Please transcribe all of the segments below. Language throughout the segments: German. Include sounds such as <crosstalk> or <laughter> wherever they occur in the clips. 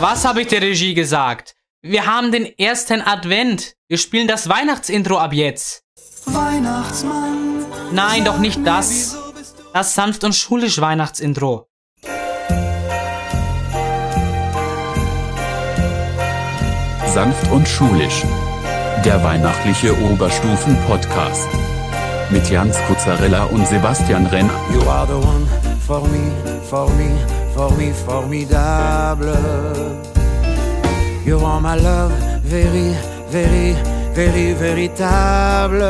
Was habe ich der Regie gesagt? Wir haben den ersten Advent. Wir spielen das Weihnachtsintro ab jetzt. Weihnachtsmann. Nein, doch nicht das. Das sanft und schulisch Weihnachtsintro. Sanft und schulisch. Der weihnachtliche Oberstufen-Podcast. Mit Jans Kuzzarella und Sebastian Renner. You are the one for me, for me, for me, formidable. You are my love, very, very, very, véritable.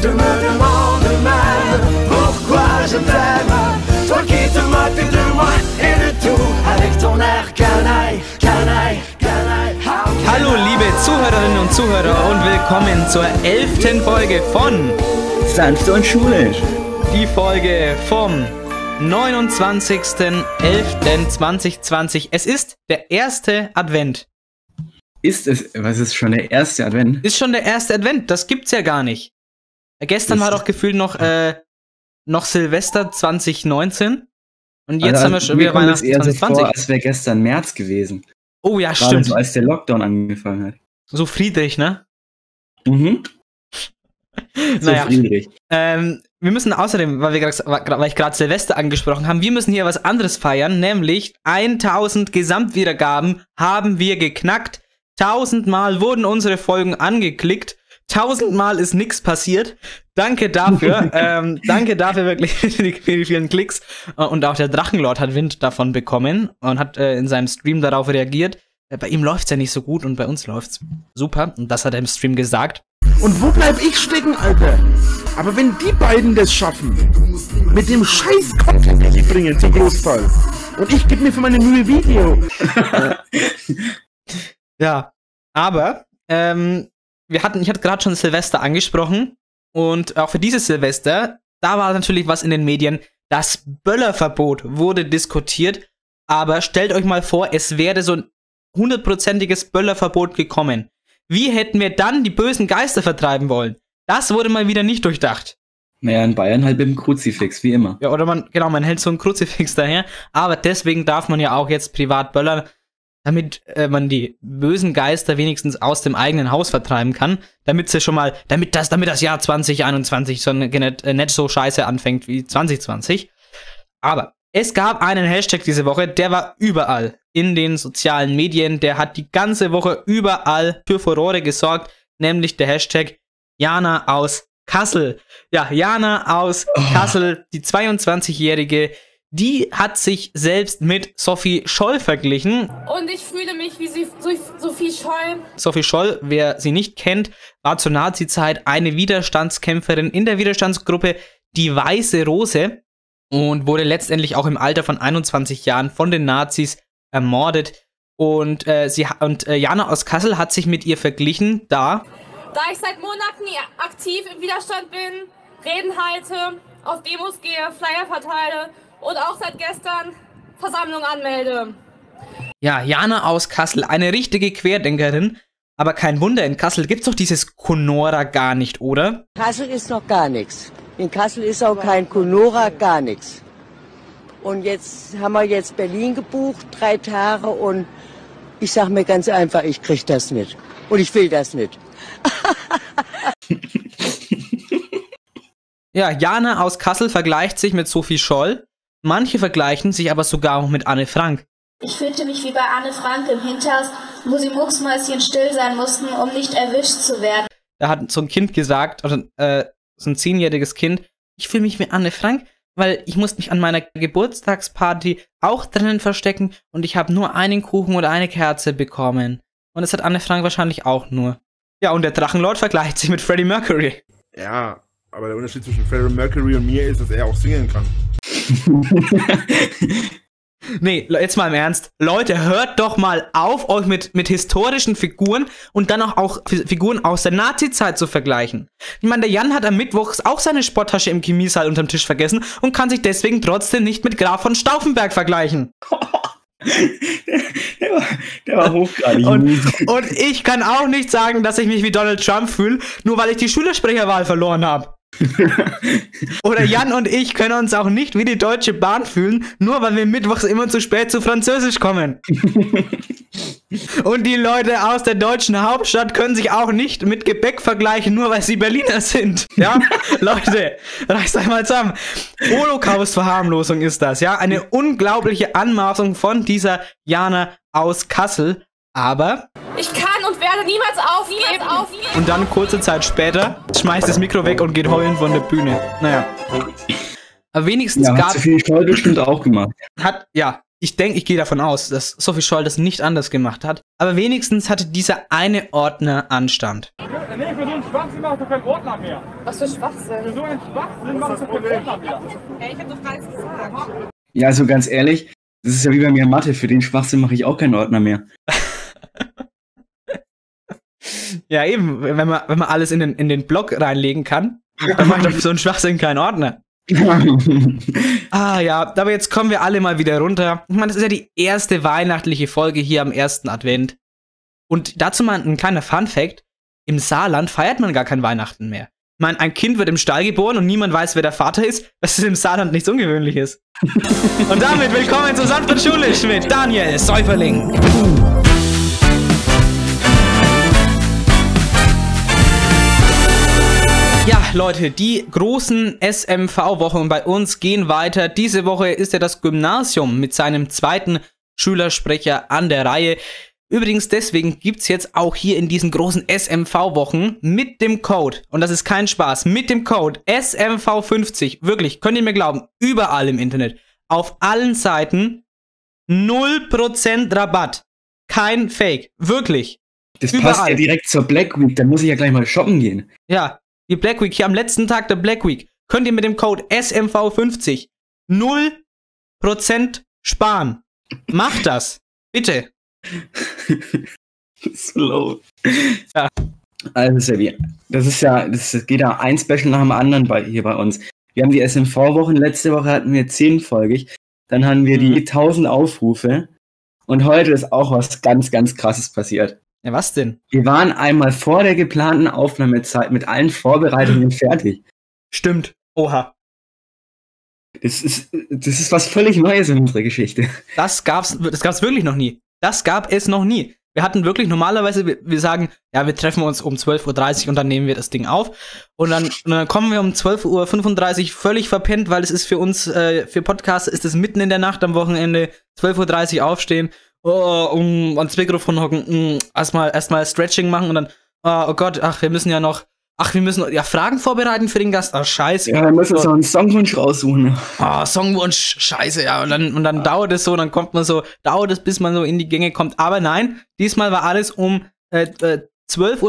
Tu me demandes même pourquoi je t'aime. Toi qui te moques de moi et de tout avec ton air canaille, canaille, canaille. Hallo liebe Zuhörerinnen und Zuhörer und willkommen zur elften Folge von Sanft und schulisch. die Folge vom 29.11.2020. Es ist der erste Advent. Ist es, was ist schon der erste Advent? Ist schon der erste Advent, das gibt's ja gar nicht. Gestern Das- war doch gefühlt noch, äh, noch Silvester 2019. Und jetzt Also, haben wir schon wieder Weihnachten eher so vor, 2020. als wäre gestern März gewesen. Oh ja, Gerade stimmt. so, als der Lockdown angefangen hat. So Friedrich, ne? Mhm. <laughs> So Naja. Friedrich. Ähm, wir müssen außerdem, weil, wir grad, weil ich gerade Silvester angesprochen haben, wir müssen hier was anderes feiern, nämlich 1000 Gesamtwiedergaben haben wir geknackt. 1000 Mal wurden unsere Folgen angeklickt. 1000 Mal ist nichts passiert. Danke dafür. <laughs> ähm, danke dafür wirklich <laughs> für die, für die vielen Klicks. Äh, Und auch der Drachenlord hat Wind davon bekommen und hat äh, in seinem Stream darauf reagiert. Äh, Bei ihm läuft's ja nicht so gut und bei uns läuft's super. Und das hat er im Stream gesagt. Und wo bleib ich stecken, Alter? Aber wenn die beiden das schaffen, mit dem scheiß Content, den sie bringen, zum Großteil, und ich gebe mir für meine Mühe Video, <laughs> Ja, aber ähm, wir hatten, ich hatte gerade schon Silvester angesprochen und auch für dieses Silvester, da war natürlich was in den Medien. Das Böllerverbot wurde diskutiert, aber stellt euch mal vor, es wäre so ein hundertprozentiges Böllerverbot gekommen. Wie hätten wir dann die bösen Geister vertreiben wollen? Das wurde mal wieder nicht durchdacht. Naja, in Bayern halt mit dem Kruzifix, wie immer. Ja, oder man, genau, man hält so ein Kruzifix daher. Aber deswegen darf man ja auch jetzt privat böllern, damit äh, man die bösen Geister wenigstens aus dem eigenen Haus vertreiben kann. Damit sie schon mal, damit das, damit das Jahr 2021 so nicht, äh, nicht so scheiße anfängt wie 2020. Aber es gab einen Hashtag diese Woche, der war überall in den sozialen Medien. Der hat die ganze Woche überall für Furore gesorgt, nämlich der Hashtag Jana aus Kassel. Ja, Jana aus Kassel, die 22-Jährige, die hat sich selbst mit Sophie Scholl verglichen. Und ich fühle mich wie Sophie Scholl. Sophie Scholl, wer sie nicht kennt, war zur Nazi-Zeit eine Widerstandskämpferin in der Widerstandsgruppe Die Weiße Rose und wurde letztendlich auch im Alter von 21 Jahren von den Nazis ermordet. Und, äh, sie, und äh, Jana aus Kassel hat sich mit ihr verglichen, da Da ich seit Monaten aktiv im Widerstand bin, Reden halte, auf Demos gehe, Flyer verteile und auch seit gestern Versammlung anmelde. Ja, Jana aus Kassel, eine richtige Querdenkerin. Aber kein Wunder, in Kassel gibt's doch dieses Conora gar nicht, oder? Kassel ist noch gar nichts. In Kassel ist auch kein Conora, gar nichts. Und jetzt haben wir jetzt Berlin gebucht, drei Tage und ich sag mir ganz einfach, ich krieg das nicht. Und ich will das nicht. <laughs> Ja, Jana aus Kassel vergleicht sich mit Sophie Scholl. Manche vergleichen sich aber sogar auch mit Anne Frank. Ich fühlte mich wie bei Anne Frank im Hinters, wo sie mucksmäuschen still sein mussten, um nicht erwischt zu werden. Da hat so ein Kind gesagt, oder äh, so ein zehnjähriges Kind, ich fühle mich wie Anne Frank, weil ich musste mich an meiner Geburtstagsparty auch drinnen verstecken und ich habe nur einen Kuchen oder eine Kerze bekommen. Und das hat Anne Frank wahrscheinlich auch nur. Ja, und der Drachenlord vergleicht sich mit Freddie Mercury. ja, aber der Unterschied zwischen Freddie Mercury und mir ist, dass er auch singen kann. <laughs> Nee, jetzt mal im Ernst. Leute, hört doch mal auf, euch mit, mit historischen Figuren und dann auch, auch Fi- Figuren aus der Nazi-Zeit zu vergleichen. Ich meine, der Jan hat am Mittwoch auch seine Sporttasche im Chemiesaal unterm Tisch vergessen und kann sich deswegen trotzdem nicht mit Graf von Stauffenberg vergleichen. <laughs> Der war, der war hochgradig. Und, und ich kann auch nicht sagen, dass ich mich wie Donald Trump fühle, nur weil ich die Schülersprecherwahl verloren habe. Oder Jan und ich können uns auch nicht wie die Deutsche Bahn fühlen, nur weil wir mittwochs immer zu spät zu Französisch kommen. und die Leute aus der deutschen Hauptstadt können sich auch nicht mit Gebäck vergleichen, nur weil sie Berliner sind. Ja, <laughs> Leute, reißt euch mal zusammen. Holocaust-Verharmlosung ist das, ja. Eine unglaubliche Anmaßung von dieser Jana aus Kassel. Aber Ich kann und werde niemals aufgeben. aufgeben. und dann kurze Zeit später schmeißt das Mikro weg und geht heulend von der Bühne. Naja. Aber wenigstens Ja, hat gab Sophie Scholl bestimmt auch gemacht. hat, ja, ich denke, ich gehe davon aus, dass Sophie Scholl das nicht anders gemacht hat. Aber wenigstens hatte dieser eine Ordner Anstand. Nee, für so einen Schwachsinn machst du keinen Ordner mehr. Was für Schwachsinn. Für so einen Schwachsinn machst du keinen Ordner mehr. Ey, ich hab doch gar nichts gesagt. Ja, also ganz ehrlich, das ist ja wie bei mir in Mathe. Für den Schwachsinn mache ich auch keinen Ordner mehr. <laughs> Ja, eben, wenn man, wenn man alles in den, in den Blog reinlegen kann, dann macht doch so ein Schwachsinn keinen Ordner. <laughs> Ah ja, aber jetzt kommen wir alle mal wieder runter. Ich meine, das ist ja die erste weihnachtliche Folge hier am ersten Advent. Und dazu mal ein kleiner Fun-Fact: Im Saarland feiert man gar kein Weihnachten mehr. Ich meine, ein Kind wird im Stall geboren und niemand weiß, wer der Vater ist, was im Saarland nichts Ungewöhnliches. und damit willkommen zu und Schulisch mit Daniel Säuferling. Leute, die großen SMV-Wochen bei uns gehen weiter. Diese Woche ist ja das Gymnasium mit seinem zweiten Schülersprecher an der Reihe. Übrigens, deswegen gibt's jetzt auch hier in diesen großen SMV-Wochen mit dem Code, und das ist kein Spaß, mit dem Code SMV50, wirklich, könnt ihr mir glauben, überall im Internet, auf allen Seiten 0% Rabatt. Kein Fake. Wirklich. Das Überall. passt ja direkt zur Black Week, dann muss ich ja gleich mal shoppen gehen. Ja, die Black Week, hier am letzten Tag der Black Week, könnt ihr mit dem Code SMV50 0% sparen. Macht das. Bitte. <laughs> Slow. Ja. Also, das ist ja, das geht ja ein Special nach dem anderen bei, hier bei uns. Wir haben die SMV-Wochen, letzte Woche hatten wir zehnfolgig, dann hatten wir die 1000 Aufrufe und heute ist auch was ganz, ganz krasses passiert. Ja, was denn? Wir waren einmal vor der geplanten Aufnahmezeit mit allen Vorbereitungen fertig. Stimmt. Oha. Das ist, das ist was völlig Neues in unserer Geschichte. Das gab's, das gab's wirklich noch nie. Das gab es noch nie. Wir hatten wirklich normalerweise, wir, wir sagen, ja, wir treffen uns um 12.30 Uhr und dann nehmen wir das Ding auf. Und dann, und dann kommen wir um 12.35 Uhr völlig verpennt, weil es ist für uns, äh, für Podcasts ist es mitten in der Nacht am Wochenende, 12.30 Uhr aufstehen, oh, um ans Mikrofon hocken, mm, erstmal erstmal Stretching machen und dann, oh, oh Gott, ach, wir müssen ja noch, ach, wir müssen ja Fragen vorbereiten für den Gast. Ach, scheiße. Ja, wir müssen uns noch einen Songwunsch raussuchen. Ah, Songwunsch, scheiße, ja. Und dann, und dann dauert es so, dann kommt man so, dauert es, bis man so in die Gänge kommt. Aber nein, diesmal war alles um äh, äh, 12.20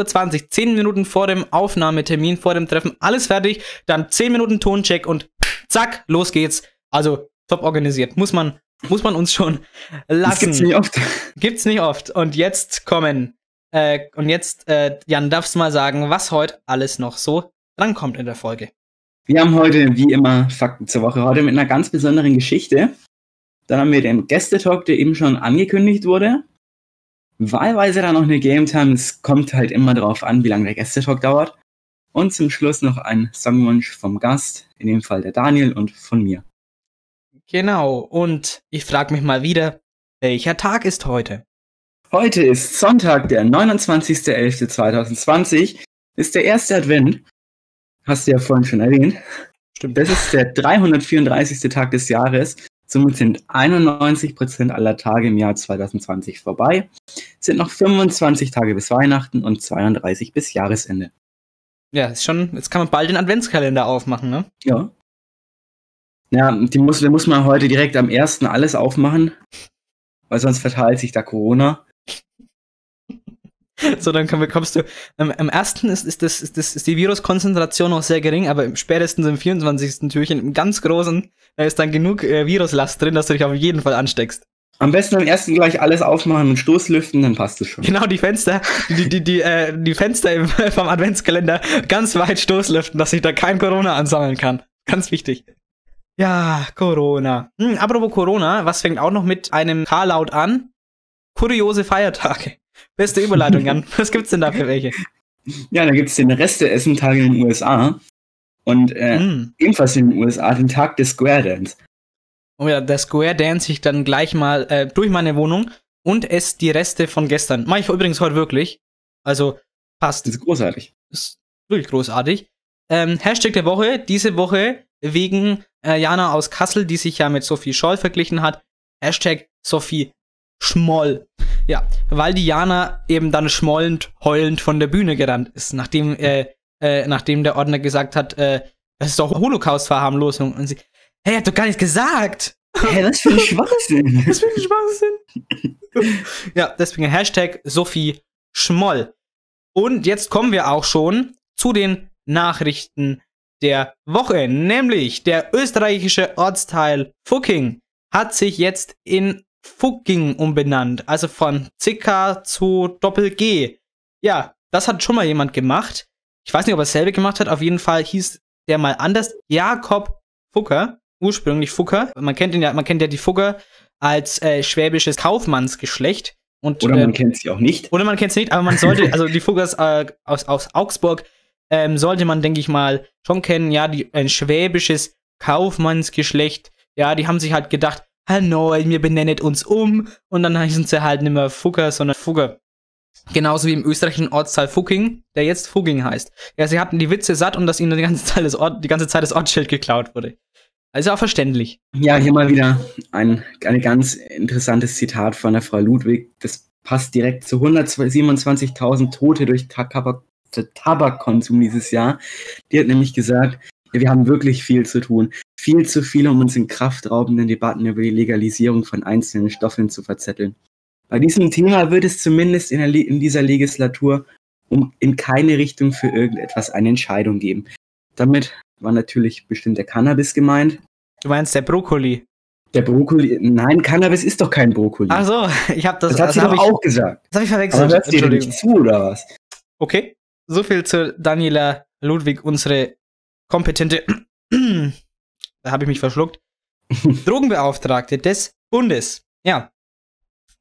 Uhr, 10 Minuten vor dem Aufnahmetermin, vor dem Treffen, alles fertig. Dann 10 Minuten Toncheck und zack, los geht's. Also top organisiert. Muss man, muss man uns schon lassen. Das gibt's nicht oft. Gibt's nicht oft. Und jetzt kommen, äh, und jetzt, äh, Jan, darfst du mal sagen, was heute alles noch so drankommt in der Folge. Wir haben heute, wie immer, Fakten zur Woche. Heute mit einer ganz besonderen Geschichte. Dann haben wir den Gästetalk, der eben schon angekündigt wurde. Wahlweise dann noch eine Game Time. Es kommt halt immer darauf an, wie lange der Gästetalk dauert. Und zum Schluss noch ein Songwunsch vom Gast, in dem Fall der Daniel und von mir. Genau. Und ich frage mich mal wieder, welcher Tag ist heute? Heute ist Sonntag, der 29.11.2020. Ist der erste Advent. Hast du ja vorhin schon erwähnt. Stimmt. Das ist der 334. Tag des Jahres. Somit sind 91% aller Tage im Jahr 2020 vorbei. Es sind noch 25 Tage bis Weihnachten und 32 bis Jahresende. Ja, ist schon, jetzt kann man bald den Adventskalender aufmachen, ne? Ja. Ja, die muss, da muss man heute direkt am 1. alles aufmachen, weil sonst verteilt sich da Corona. <laughs> So, dann komm- kommst du. Am, am ersten ist, ist, das, ist, das, ist die Viruskonzentration noch sehr gering, aber im spätestens im 24. Türchen, im ganz großen, da ist dann genug äh, Viruslast drin, dass du dich auf jeden Fall ansteckst. Am besten am ersten gleich alles aufmachen und Stoßlüften, dann passt es schon. Genau, die Fenster, die, die, die, äh, die Fenster im, <laughs> vom Adventskalender ganz weit stoßlüften, dass sich da kein Corona ansammeln kann. Ganz wichtig. Ja, Corona. Hm, apropos Corona, was fängt auch noch mit einem K-Laut an? Kuriose Feiertage. Beste Überleitung, Jan. <laughs> Was gibt's denn da für welche? Ja, da gibt es den Reste-Essen-Tage in den USA. Und äh, Mm. ebenfalls in den USA den Tag des Square Dance. Oh ja, der Square dance ich dann gleich mal äh, durch meine Wohnung und esse die Reste von gestern. Mache ich übrigens heute wirklich. Also passt. Das ist großartig. ist wirklich großartig. Ähm, Hashtag der Woche, diese Woche wegen äh, Jana aus Kassel, die sich ja mit Sophie Scholl verglichen hat. Hashtag Sophie Schmoll. Ja, weil die Jana eben dann schmollend, heulend von der Bühne gerannt ist, nachdem, äh, äh, nachdem der Ordner gesagt hat, äh, das ist doch Holocaust-Verharmlosung. Und sie, hey, er hat doch gar nichts gesagt. Hä, was für ein <laughs> Schwachsinn. Das finde ich Schwachsinn. ja, deswegen Hashtag Sophie Schmoll. Und jetzt kommen wir auch schon zu den Nachrichten der Woche. Nämlich der österreichische Ortsteil Fucking hat sich jetzt in Fucking umbenannt. Also von Zicker zu Doppel G. Ja, das hat schon mal jemand gemacht. Ich weiß nicht, ob er es selber gemacht hat. Auf jeden Fall hieß der mal anders. Jakob Fucker. Ursprünglich Fucker. Man kennt ihn ja, man kennt ja die Fucker als äh, schwäbisches Kaufmannsgeschlecht. Und, Oder äh, man kennt sie auch nicht. oder man kennt es nicht, aber man sollte, also die Fuggers äh, aus, aus Augsburg, ähm, sollte man, denke ich mal, schon kennen. Ja, die, ein schwäbisches Kaufmannsgeschlecht. Ja, die haben sich halt gedacht, hallo, wir benennen uns um. Und dann heißen sie halt nicht mehr Fugger, sondern Fugger. Genauso wie im österreichischen Ortsteil Fucking, der jetzt Fugging heißt. Ja, sie hatten die Witze satt und dass ihnen die ganze Zeit das, Ort, die ganze Zeit das Ortsschild geklaut wurde. Also auch verständlich. Ja, hier mal wieder ein, ein ganz interessantes Zitat von der Frau Ludwig. Das passt direkt zu 127.000 Tote durch Tabak Tabakkonsum dieses Jahr. Die hat nämlich gesagt, wir haben wirklich viel zu tun. Viel zu viel, um uns in kraftraubenden Debatten über die Legalisierung von einzelnen Stoffen zu verzetteln. Bei diesem Thema wird es zumindest in, in dieser Legislatur um in keine Richtung für irgendetwas eine Entscheidung geben. Damit war natürlich bestimmt der Cannabis gemeint. Du meinst der Brokkoli. Der Brokkoli, nein, Cannabis ist doch kein Brokkoli. Ach so, ich habe das, das das sie hab doch ich, auch gesagt. das hab ich Aber verwechselt. hörst du dir nicht zu, oder was? Okay, so viel zu Daniela Ludwig, unsere kompetente, <clears throat> da habe ich mich verschluckt, <laughs> Drogenbeauftragte des Bundes. Ja.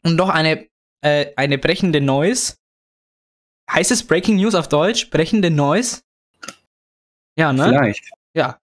Und noch eine, äh, eine brechende Neues. Heißt es Breaking News auf Deutsch? Brechende Neues? Ja, ne? Vielleicht. Ja.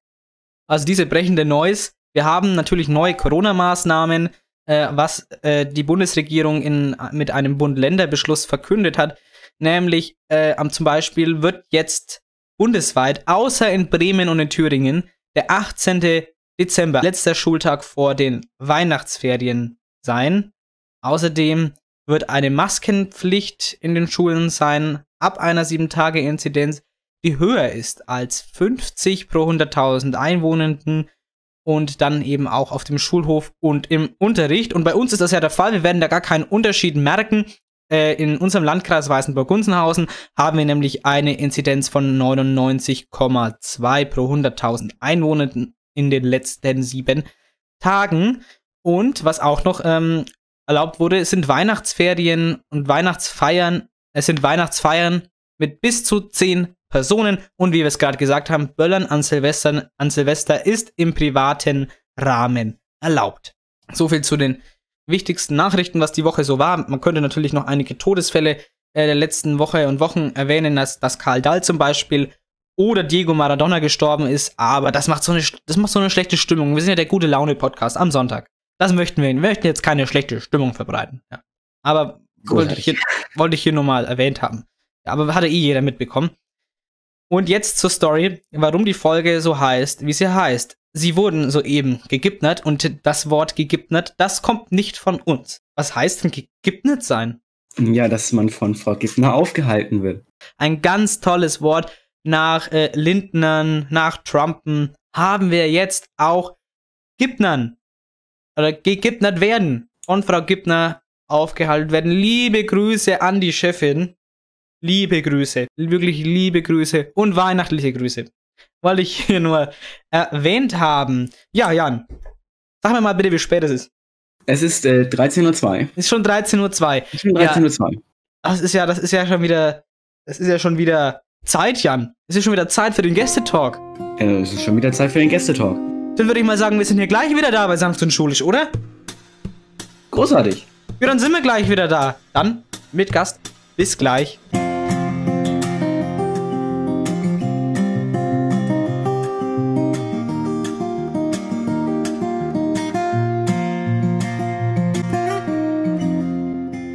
Also diese brechende Neues. Wir haben natürlich neue Corona-Maßnahmen, äh, was äh, die Bundesregierung in, mit einem Bund-Länder-Beschluss verkündet hat. Nämlich äh, am zum Beispiel wird jetzt bundesweit, außer in Bremen und in Thüringen, der 18. Dezember, letzter Schultag vor den Weihnachtsferien sein. Außerdem wird eine Maskenpflicht in den Schulen sein, ab einer 7-Tage-Inzidenz, die höher ist als 50 pro 100.000 Einwohnenden und dann eben auch auf dem Schulhof und im Unterricht. Und bei uns ist das ja der Fall, wir werden da gar keinen Unterschied merken. Äh, in unserem Landkreis Weißenburg-Gunzenhausen haben wir nämlich eine Inzidenz von 99,2 pro 100.000 Einwohnenden in den letzten sieben Tagen. Und was auch noch ähm, erlaubt wurde, sind Weihnachtsferien und Weihnachtsfeiern. Es sind Weihnachtsfeiern mit bis zu zehn Personen. Und wie wir es gerade gesagt haben, Böllern an Silvester, an Silvester ist im privaten Rahmen erlaubt. So viel zu den wichtigsten Nachrichten, was die Woche so war. Man könnte natürlich noch einige Todesfälle äh, der letzten Woche und Wochen erwähnen, dass, dass Karl Dahl zum Beispiel oder Diego Maradona gestorben ist, aber das macht so eine, das macht so eine schlechte Stimmung. Wir sind ja der gute Laune Podcast am Sonntag. Das möchten wir. Wir möchten jetzt keine schlechte Stimmung verbreiten. Ja. Aber wollte ich, hier, wollte ich hier nur mal erwähnt haben. Aber hat ja eh jeder mitbekommen. Und jetzt zur Story, warum die Folge so heißt, wie sie heißt. Sie wurden soeben gegipnert und das Wort gegipnert, das kommt nicht von uns. Was heißt denn gegipnert sein? Ja, dass man von Frau Giffner aufgehalten wird. Ein ganz tolles Wort. Nach äh, Lindnern, nach Trumpen haben wir jetzt auch Gipnern. Oder gegipnert werden. Und Frau Gipner aufgehalten werden. Liebe Grüße an die Chefin. Liebe Grüße. Wirklich liebe Grüße und weihnachtliche Grüße. Wollte ich hier nur erwähnt haben. Ja, Jan. Sag mir mal bitte, wie spät es ist. Es ist äh, 13.02 Uhr. Ist schon 13.02 Uhr. Es ist schon 13.02 Uhr. Das ist ja, das ist ja schon wieder, das ist ja schon wieder Zeit, Jan. Es ist schon wieder Zeit für den Gästetalk. Äh, es ist schon wieder Zeit für den Gästetalk. Dann würde ich mal sagen, wir sind hier gleich wieder da bei Sanft und Schulisch, oder? Großartig. Ja, dann sind wir gleich wieder da. Dann mit Gast. Bis gleich.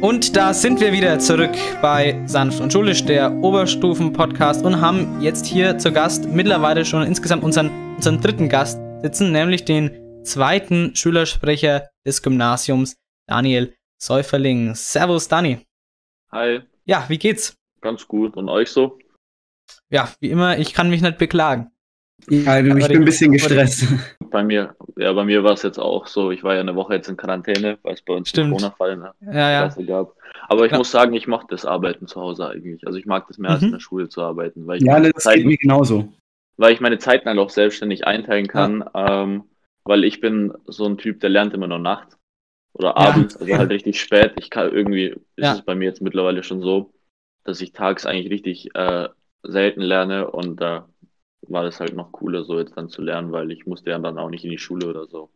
Und da sind wir wieder zurück bei Sanft und Schulisch, der Oberstufen-Podcast und haben jetzt hier zu Gast mittlerweile schon insgesamt unseren, unseren dritten Gast sitzen, nämlich den zweiten Schülersprecher des Gymnasiums, Daniel Säuferling. Servus, Dani. Hi. Ja, wie geht's? Ganz gut. Und euch so? Ja, wie immer, ich kann mich nicht beklagen. Ja, ich bin ein bisschen gestresst. Bei mir, ja, bei mir war es jetzt auch so. Ich war ja eine Woche jetzt in Quarantäne, weil es bei uns Stimmt. Corona-Fall ne, Ja, ja. Klasse gab. Aber ich Ja. muss sagen, ich mache das Arbeiten zu Hause eigentlich. Also ich mag das mehr als Mhm. in der Schule zu arbeiten, weil ich, Ja, meine, das geht Zeiten, mir genauso. weil ich meine Zeiten halt auch selbstständig einteilen kann. Ähm, weil ich bin so ein Typ, der lernt immer nur nachts oder abends, also halt <laughs> richtig spät. Ich kann irgendwie, ist Ja. es bei mir jetzt mittlerweile schon so, dass ich tags eigentlich richtig äh, selten lerne und da war das halt noch cooler, so jetzt dann zu lernen, weil ich musste ja dann auch nicht in die Schule oder so.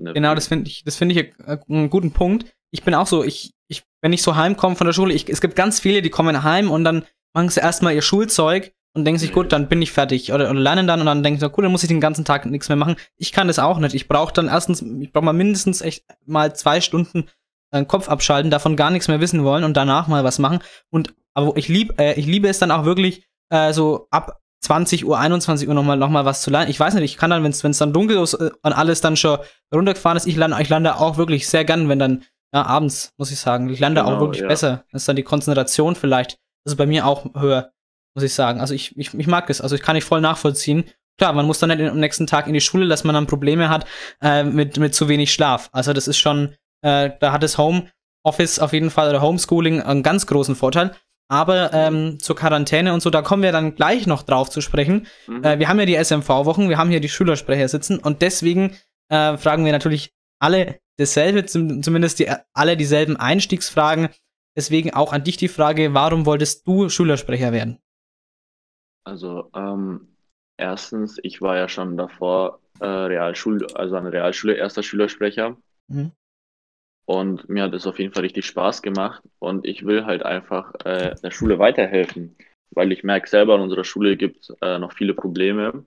Der Genau, das finde ich, das finde ich äh, einen guten Punkt. Ich bin auch so, ich, ich, wenn ich so heimkomme von der Schule, ich, es gibt ganz viele, die kommen heim und dann machen sie erstmal ihr Schulzeug und denken sich, Nee. gut, dann bin ich fertig oder, oder lernen dann und dann denken sie, gut, dann muss ich den ganzen Tag nichts mehr machen. Ich kann das auch nicht. Ich brauche dann erstens, ich brauche mal mindestens echt mal zwei Stunden äh, Kopf abschalten, davon gar nichts mehr wissen wollen und danach mal was machen. Und aber ich lieb, äh, ich liebe es dann auch wirklich äh, so ab 20 Uhr, 21 Uhr nochmal noch mal was zu lernen. Ich weiß nicht, ich kann dann, wenn es dann dunkel ist äh, und alles dann schon runtergefahren ist, ich lande, ich lande auch wirklich sehr gern, wenn dann, ja, abends, muss ich sagen. Ich lande auch Genau, wirklich ja. besser. Das ist dann die Konzentration vielleicht. Das ist bei mir auch höher, muss ich sagen. Also ich, ich, ich mag es. Also ich kann nicht voll nachvollziehen. Klar, man muss dann nicht am nächsten Tag in die Schule, dass man dann Probleme hat äh, mit, mit zu wenig Schlaf. Also das ist schon, äh, da hat das Homeoffice auf jeden Fall oder Homeschooling einen ganz großen Vorteil. Aber ähm, zur Quarantäne und so, da kommen wir dann gleich noch drauf zu sprechen. Mhm. Äh, wir haben ja die SMV-Wochen, wir haben hier die Schülersprecher sitzen und deswegen äh, fragen wir natürlich alle dasselbe, zum, zumindest die, alle dieselben Einstiegsfragen. Deswegen auch an dich die Frage, warum wolltest du Schülersprecher werden? Also, ähm, erstens, ich war ja schon davor äh, Realschul, also an der Realschule erster Schülersprecher. Mhm. Und mir hat es auf jeden Fall richtig Spaß gemacht. Und ich will halt einfach äh, der Schule weiterhelfen, weil ich merke selber, in unserer Schule gibt es äh, noch viele Probleme.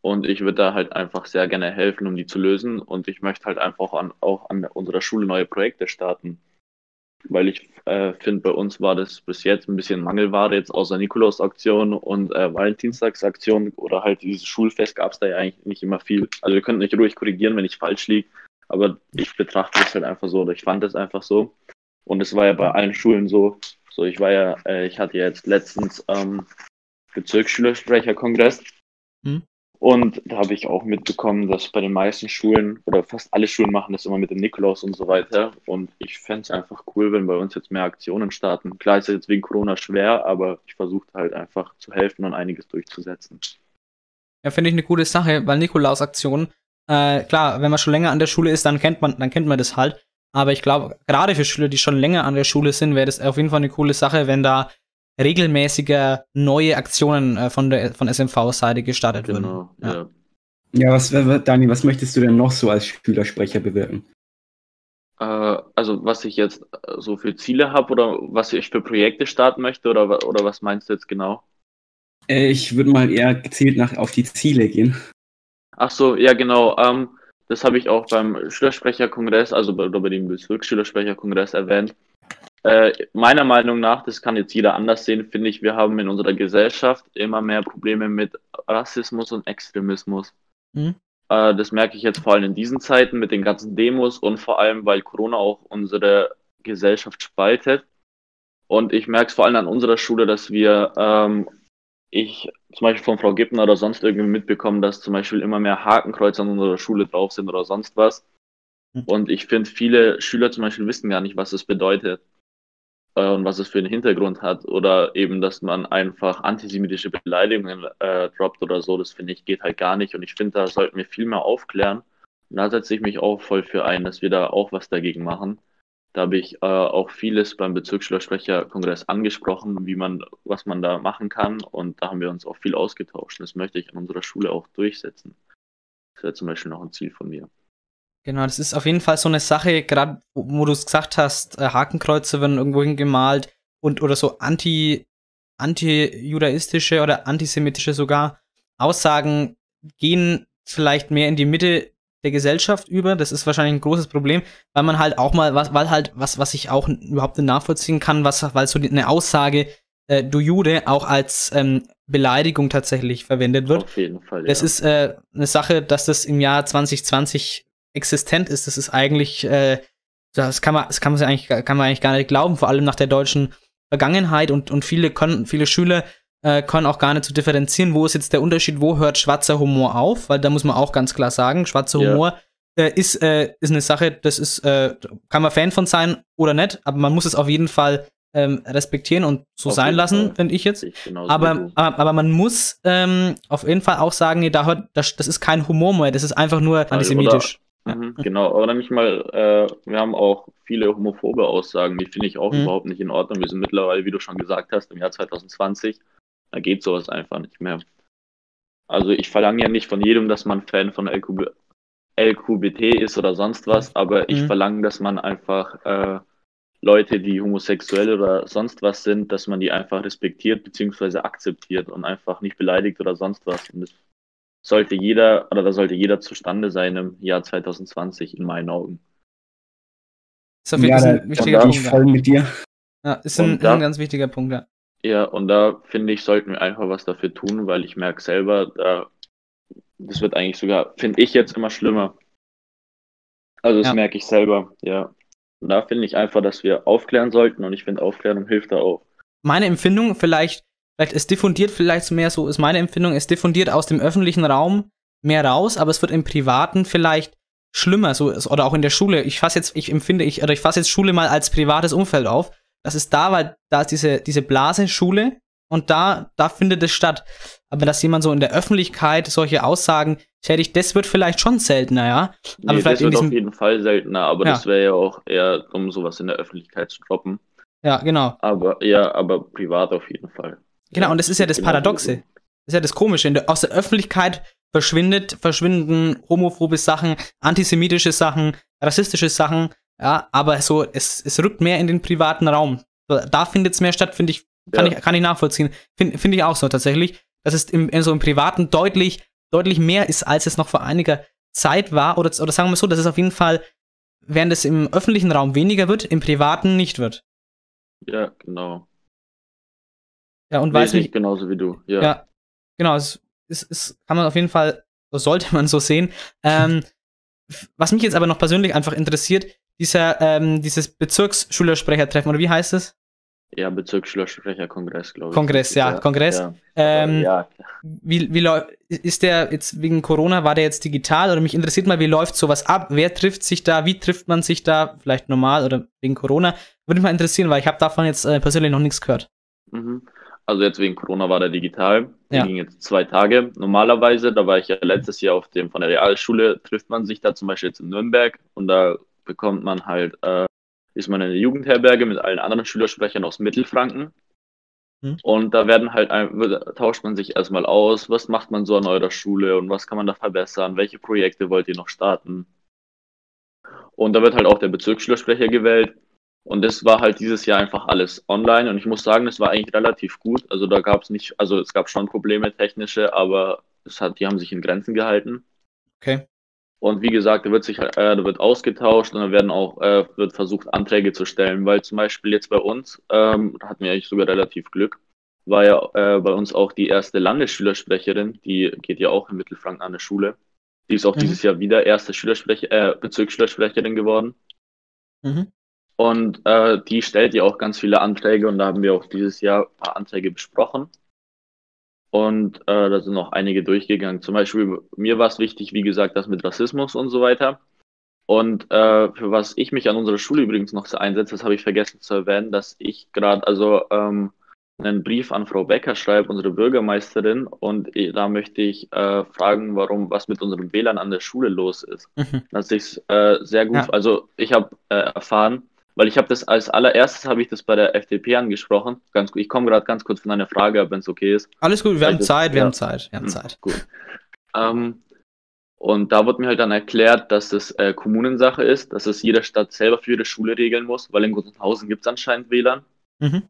Und ich würde da halt einfach sehr gerne helfen, um die zu lösen. Und ich möchte halt einfach an, auch an unserer Schule neue Projekte starten. Weil ich äh, finde, bei uns war das bis jetzt ein bisschen Mangelware, jetzt außer Nikolaus-Aktion und äh, Valentinstagsaktion oder halt dieses Schulfest gab es da ja eigentlich nicht immer viel. Also wir könnten nicht ruhig korrigieren, wenn ich falsch liege, aber ich betrachte es halt einfach so oder ich fand es einfach so. Und es war ja bei allen Schulen so. So, ich war ja, äh, ich hatte ja jetzt letztens ähm, Bezirksschülersprecherkongress. Hm. Und da habe ich auch mitbekommen, dass bei den meisten Schulen oder fast alle Schulen machen das immer mit dem Nikolaus und so weiter. Und ich fände es einfach cool, wenn bei uns jetzt mehr Aktionen starten. Klar ist es jetzt wegen Corona schwer, aber ich versuche halt einfach zu helfen und einiges durchzusetzen. Ja, finde ich eine gute Sache, weil Nikolaus-Aktion, äh, klar, wenn man schon länger an der Schule ist, dann kennt man, dann kennt man das halt. Aber ich glaube, gerade für Schüler, die schon länger an der Schule sind, wäre das auf jeden Fall eine coole Sache, wenn da regelmäßiger neue Aktionen äh, von der von SMV-Seite gestartet Genau, würden. ja. Ja, was, Dani, was möchtest du denn noch so als Schülersprecher bewirken? Äh, also was ich jetzt äh, so für Ziele habe oder was ich für Projekte starten möchte oder, oder was meinst du jetzt genau? Äh, Ich würde mal eher gezielt nach, auf die Ziele gehen. Ach so, ja genau. Ähm, das habe ich auch beim Schülersprecherkongress, also bei, oder bei dem Bezirksschülersprecherkongress erwähnt. Äh, meiner Meinung nach, das kann jetzt jeder anders sehen, finde ich, wir haben in unserer Gesellschaft immer mehr Probleme mit Rassismus und Extremismus. Mhm. Äh, das merke ich jetzt vor allem in diesen Zeiten mit den ganzen Demos und vor allem, weil Corona auch unsere Gesellschaft spaltet. Und ich merke es vor allem an unserer Schule, dass wir, ähm, ich zum Beispiel von Frau Gippner oder sonst irgendwie mitbekommen, dass zum Beispiel immer mehr Hakenkreuze an unserer Schule drauf sind oder sonst was. Mhm. Und ich finde, viele Schüler zum Beispiel wissen gar nicht, was es bedeutet äh, und was es für einen Hintergrund hat. Oder eben, dass man einfach antisemitische Beleidigungen äh, droppt oder so. Das finde ich geht halt gar nicht. Und ich finde, da sollten wir viel mehr aufklären. Und da setze ich mich auch voll für ein, dass wir da auch was dagegen machen. Da habe ich äh, auch vieles beim Bezirksschülersprecherkongress angesprochen, wie man, was man da machen kann. Und da haben wir uns auch viel ausgetauscht. Das möchte ich an unserer Schule auch durchsetzen. Das wäre zum Beispiel noch ein Ziel von mir. Genau, das ist auf jeden Fall so eine Sache, gerade wo, wo du es gesagt hast, äh, Hakenkreuze werden irgendwo hingemalt und oder so anti anti-judaistische oder antisemitische sogar Aussagen gehen vielleicht mehr in die Mitte der Gesellschaft über. Das ist wahrscheinlich ein großes Problem, weil man halt auch mal, was, weil halt, was, was ich auch überhaupt nicht nachvollziehen kann, was, weil so eine Aussage, äh, du Jude, auch als ähm, Beleidigung tatsächlich verwendet wird. Auf jeden Fall. Das ja. ist äh, eine Sache, dass das im Jahr 2020 existent ist. Das ist eigentlich, äh, das kann man, das kann man sich eigentlich, kann man eigentlich gar nicht glauben, vor allem nach der deutschen Vergangenheit und, und viele können, viele Schüler äh, können auch gar nicht so differenzieren, wo ist jetzt der Unterschied, wo hört schwarzer Humor auf, weil da muss man auch ganz klar sagen, schwarzer Ja. Humor äh, ist, äh, ist eine Sache, das ist, äh, kann man Fan von sein oder nicht, aber man muss es auf jeden Fall ähm, respektieren und so Auf sein lassen, finde ich jetzt. Ich wie Aber, du. aber, aber man muss ähm, auf jeden Fall auch sagen, nee, da hört, das, das ist kein Humor mehr, das ist einfach nur antisemitisch. Mhm, Genau, aber nicht mal, äh, wir haben auch viele homophobe Aussagen, die finde ich auch Mhm. überhaupt nicht in Ordnung. Wir sind mittlerweile, wie du schon gesagt hast, im Jahr 2020, da geht sowas einfach nicht mehr. Also ich verlange ja nicht von jedem, dass man Fan von LQB, LQBT ist oder sonst was, aber ich Mhm. verlange, dass man einfach äh, Leute, die homosexuell oder sonst was sind, dass man die einfach respektiert bzw. akzeptiert und einfach nicht beleidigt oder sonst was. Und das sollte jeder, oder da sollte jeder zustande sein im Jahr 2020 in meinen Augen. Ist auf jeden Ja, Fall da, ein wichtiger bin ich Punkt. voll Ja, mit dir. ja ist, ein, ein ganz wichtiger Punkt, ja. Ja, und da finde ich, sollten wir einfach was dafür tun, weil ich merke selber, da, das wird eigentlich sogar, finde ich jetzt immer schlimmer. Also das Ja. merke ich selber, ja. Und da finde ich einfach, dass wir aufklären sollten und ich finde, Aufklärung hilft da auch. meine Empfindung, vielleicht, vielleicht es diffundiert vielleicht mehr so, ist meine Empfindung, es diffundiert aus dem öffentlichen Raum mehr raus, aber es wird im Privaten vielleicht schlimmer, so, oder auch in der Schule. Ich fasse jetzt, ich empfinde, ich, oder ich fasse jetzt Schule mal als privates Umfeld auf. Das ist da, weil da ist diese, diese Blase Schule und da, da findet es statt. Aber dass jemand so in der Öffentlichkeit solche Aussagen tätigt, das wird vielleicht schon seltener, ja. Aber Nee, vielleicht das wird auf diesem, jeden Fall seltener, aber Ja. das wäre ja auch eher dumm, sowas in der Öffentlichkeit zu droppen. ja, genau. Aber ja, aber privat auf jeden Fall. Genau, und das ist ja das Genau Paradoxe. Das ist ja das Komische. In der, aus der Öffentlichkeit verschwindet, verschwinden homophobe Sachen, antisemitische Sachen, rassistische Sachen, ja, aber so, es, es rückt mehr in den privaten Raum. Da findet es mehr statt, finde ich, kann Ja. ich, kann ich nachvollziehen. Finde find ich auch so tatsächlich, dass es im, in so im Privaten deutlich, deutlich mehr ist, als es noch vor einiger Zeit war. Oder, oder sagen wir so, dass es auf jeden Fall, während es im öffentlichen Raum weniger wird, im Privaten nicht wird. Ja, genau. Ja, und Nee, weiß nicht, ich genauso wie du. Ja. Ja, genau. Es, es, es kann man auf jeden Fall, so sollte <laughs> man so sehen. Ähm, was mich jetzt aber noch persönlich einfach interessiert, dieser, ähm, dieses Bezirksschülersprechertreffen, oder wie heißt es? Ja, Bezirksschülersprecherkongress, glaube ich. Kongress, ja, Kongress. Ja, Ähm, ja. Wie, wie ist der jetzt wegen Corona, war der jetzt digital oder mich interessiert mal, wie läuft sowas ab? Wer trifft sich da? Wie trifft man sich da? Vielleicht normal oder wegen Corona? Würde mich mal interessieren, weil ich habe davon jetzt äh, persönlich noch nichts gehört. Mhm. Also jetzt wegen Corona war der digital. Der Ja. ging jetzt zwei Tage. Normalerweise, da war ich ja letztes Jahr auf dem von der Realschule, trifft man sich da zum Beispiel jetzt in Nürnberg und da bekommt man halt, äh, ist man in der Jugendherberge mit allen anderen Schülersprechern aus Mittelfranken. Hm. Und da werden halt, tauscht man sich erstmal aus, was macht man so an eurer Schule und was kann man da verbessern, welche Projekte wollt ihr noch starten. Und da wird halt auch der Bezirksschülersprecher gewählt. Und das war halt dieses Jahr einfach alles online und ich muss sagen, das war eigentlich relativ gut. Also da gab es nicht, also es gab schon Probleme technische, aber es hat, die haben sich in Grenzen gehalten. Okay. Und wie gesagt, da wird sich, äh, da wird ausgetauscht und dann werden auch, äh, wird versucht, Anträge zu stellen, weil zum Beispiel jetzt bei uns, ähm, hatten wir eigentlich sogar relativ Glück, war ja äh, bei uns auch die erste Landesschülersprecherin, die geht ja auch in Mittelfranken an der Schule. Die ist auch Mhm. dieses Jahr wieder erste Schülersprecher, äh, Bezirksschülersprecherin geworden. Mhm. Und äh, die stellt ja auch ganz viele Anträge und da haben wir auch dieses Jahr ein paar Anträge besprochen. Und äh, da sind noch einige durchgegangen. Zum Beispiel, mir war es wichtig, wie gesagt, das mit Rassismus und so weiter. Und äh, für was ich mich an unserer Schule übrigens noch so einsetze, das habe ich vergessen zu erwähnen, dass ich gerade also ähm, einen Brief an Frau Becker schreibe, unsere Bürgermeisterin, und eh, da möchte ich äh, fragen, warum was mit unserem WLAN an der Schule los ist. Mhm. Dass ich äh, sehr gut, Ja. also ich habe äh, erfahren, weil ich habe das als allererstes habe ich das bei der FDP angesprochen. Ganz, gut, ich komme gerade ganz kurz von einer Frage wenn es okay ist. Alles gut, wir haben Zeit, wir ja. haben Zeit, wir haben Hm, Zeit. Gut. Ähm, und da wurde mir halt dann erklärt, dass das äh, Kommunensache ist, dass es jede Stadt selber für ihre Schule regeln muss, weil in Gunzenhausen gibt es anscheinend WLAN. Mhm.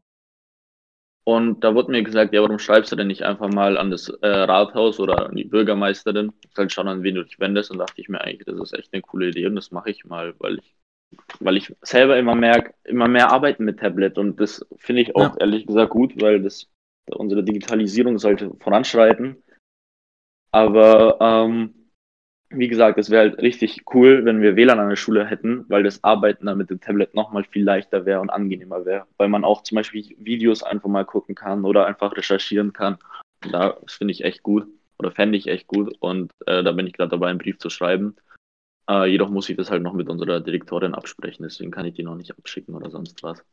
Und da wurde mir gesagt, ja, warum schreibst du denn nicht einfach mal an das äh, Rathaus oder an die Bürgermeisterin? Halt schauen, an wen du dich wendest. Und dachte ich mir eigentlich, das ist echt eine coole Idee und das mache ich mal, weil ich, weil ich selber immer merke, immer mehr arbeiten mit Tablet. Und das finde ich auch Ja. ehrlich gesagt gut, weil das unsere Digitalisierung sollte voranschreiten. Aber ähm, wie gesagt, es wäre halt richtig cool, wenn wir WLAN an der Schule hätten, weil das Arbeiten dann mit dem Tablet nochmal viel leichter wäre und angenehmer wäre. Weil man auch zum Beispiel Videos einfach mal gucken kann oder einfach recherchieren kann. Da, das finde ich echt gut oder fände ich echt gut und äh, da bin ich gerade dabei, einen Brief zu schreiben. Äh, jedoch muss ich das halt noch mit unserer Direktorin absprechen, deswegen kann ich die noch nicht abschicken oder sonst was.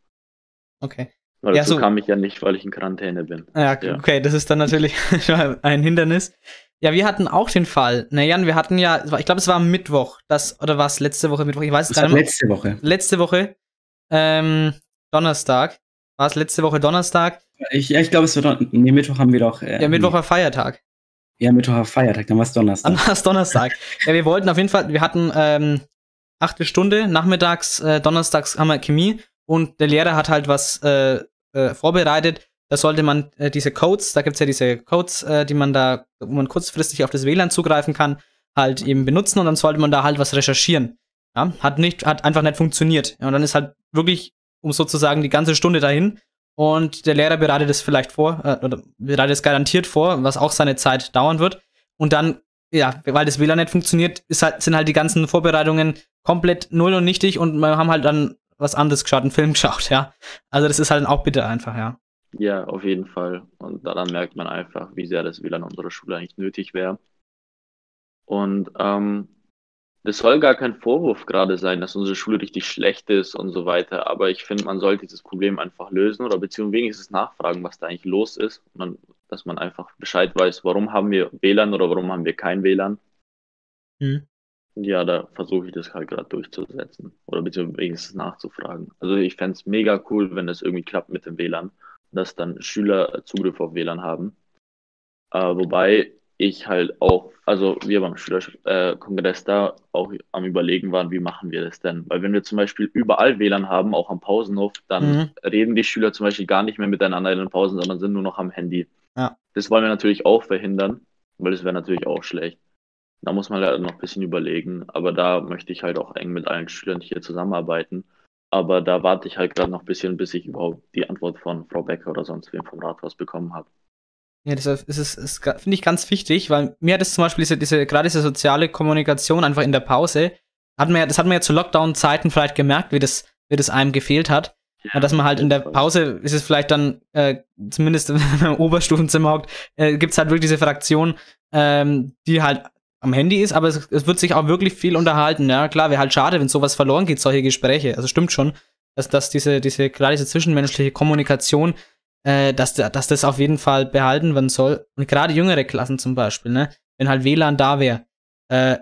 Okay. Weil Ja, dazu so- kam ich ja nicht, weil ich in Quarantäne bin. Ja, Ja. okay, das ist dann natürlich <laughs> schon ein Hindernis. Ja, wir hatten auch den Fall. Na Jan, wir hatten ja, war- ich glaube, es war am Mittwoch, das, oder war es letzte Woche Mittwoch? Ich weiß es gar war nicht mehr. letzte Woche. Letzte Woche, ähm, Donnerstag. War es letzte Woche Donnerstag? Ich, ja, ich glaube, es wird doch, nee, Mittwoch haben wir doch. Äh, Ja, Mittwoch war Feiertag. Ja, Mittwoch war Feiertag, dann war es Donnerstag. Dann war es Donnerstag. ja, wir wollten auf jeden Fall, wir hatten ähm, achte Stunde, nachmittags, äh, donnerstags haben wir Chemie und der Lehrer hat halt was äh, äh, vorbereitet. Da sollte man äh, diese Codes, da gibt's ja diese Codes, äh, die man da, wo man kurzfristig auf das WLAN zugreifen kann, halt eben benutzen und dann sollte man da halt was recherchieren. Ja, hat nicht, hat einfach nicht funktioniert. Ja, und dann ist halt wirklich, um sozusagen die ganze Stunde dahin und der Lehrer bereitet es vielleicht vor, äh, oder bereitet es garantiert vor, was auch seine Zeit dauern wird. Und dann, ja, weil das WLAN nicht funktioniert, halt, sind halt die ganzen Vorbereitungen komplett null und nichtig und wir haben halt dann was anderes geschaut, einen Film <laughs> geschaut, ja. Also das ist halt auch bitter einfach, ja. Ja, auf jeden Fall. Und daran merkt man einfach, wie sehr das WLAN unserer Schule eigentlich nötig wäre. Und ähm, das soll gar kein Vorwurf gerade sein, dass unsere Schule richtig schlecht ist und so weiter. Aber ich finde, man sollte dieses Problem einfach lösen oder beziehungsweise wenigstens nachfragen, was da eigentlich los ist. Und dann, dass man einfach Bescheid weiß, warum haben wir WLAN oder warum haben wir kein WLAN. Mhm. Ja, da versuche ich das halt gerade durchzusetzen oder beziehungsweise wenigstens nachzufragen. Also ich fände es mega cool, wenn es irgendwie klappt mit dem WLAN, dass dann Schüler Zugriff auf WLAN haben. Äh, wobei ich halt auch, also wir beim Schülerkongress da auch am überlegen waren, wie machen wir das denn? Weil wenn wir zum Beispiel überall WLAN haben, auch am Pausenhof, dann Mhm. reden die Schüler zum Beispiel gar nicht mehr miteinander in den Pausen, sondern sind nur noch am Handy. Ja. Das wollen wir natürlich auch verhindern, weil das wäre natürlich auch schlecht. Da muss man halt noch ein bisschen überlegen, aber da möchte ich halt auch eng mit allen Schülern hier zusammenarbeiten. Aber da warte ich halt gerade noch ein bisschen, bis ich überhaupt die Antwort von Frau Becker oder sonst wem vom Rathaus bekommen habe. Ja, das ist, ist, ist, finde ich ganz wichtig, weil mir hat es zum Beispiel diese, diese, gerade diese soziale Kommunikation einfach in der Pause, hat man ja, das hat man ja zu Lockdown-Zeiten vielleicht gemerkt, wie das, wie das einem gefehlt hat. Ja, dass man halt in der Pause ist es vielleicht dann, äh, zumindest <laughs> im Oberstufenzimmer hockt, äh, gibt es halt wirklich diese Fraktion, ähm, die halt am Handy ist, aber es, es wird sich auch wirklich viel unterhalten. Ja, klar, wäre halt schade, wenn sowas verloren geht, solche Gespräche. Also stimmt schon, dass, dass diese, diese, gerade diese zwischenmenschliche Kommunikation, äh, dass, dass das auf jeden Fall behalten werden soll. Und gerade jüngere Klassen zum Beispiel, ne, wenn halt WLAN da wäre, äh,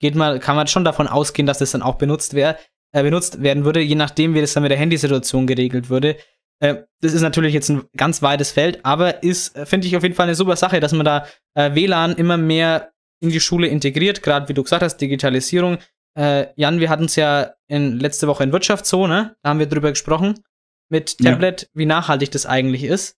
geht mal, kann man schon davon ausgehen, dass das dann auch benutzt wäre, äh, benutzt werden würde, je nachdem, wie das dann mit der Handysituation geregelt würde. Äh, das ist natürlich jetzt ein ganz weites Feld, aber ist, äh, finde ich auf jeden Fall eine super Sache, dass man da äh, WLAN immer mehr in die Schule integriert, gerade wie du gesagt hast, Digitalisierung. Äh, Jan, wir hatten es ja in, letzte Woche in Wirtschaft so, ne? Da haben wir drüber gesprochen mit Ja. Tablet, wie nachhaltig das eigentlich ist.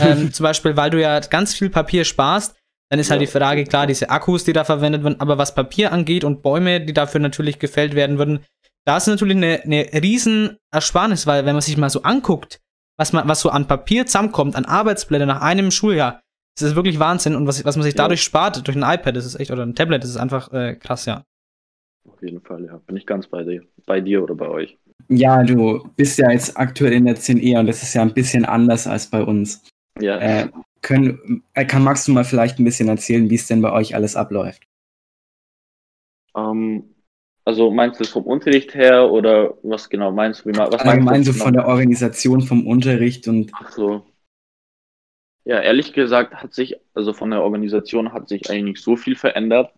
ähm, <laughs> zum Beispiel, weil du ja ganz viel Papier sparst, dann ist halt die Frage, klar, diese Akkus, die da verwendet werden, aber was Papier angeht und Bäume, die dafür natürlich gefällt werden würden, da ist natürlich eine, eine riesen Ersparnis, weil wenn man sich mal so anguckt, was man, was so an Papier zusammenkommt, an Arbeitsblätter nach einem Schuljahr, das ist wirklich Wahnsinn und was, was man sich Ja. dadurch spart, durch ein iPad, das ist echt, oder ein Tablet, das ist einfach äh, krass, ja. Auf jeden Fall, ja. Bin ich ganz bei dir. Bei dir oder bei euch. Ja, du bist ja jetzt aktuell in der 10E und das ist ja ein bisschen anders als bei uns. Ja. Äh, können, äh, kann, magst du mal vielleicht ein bisschen erzählen, wie es denn bei euch alles abläuft? Ähm, also meinst du es vom Unterricht her oder was genau meinst du? Wie, was Allgemein meinst so du von der Organisation vom Unterricht und Ach so. Ja, ehrlich gesagt hat sich, also von der Organisation hat sich eigentlich nicht so viel verändert.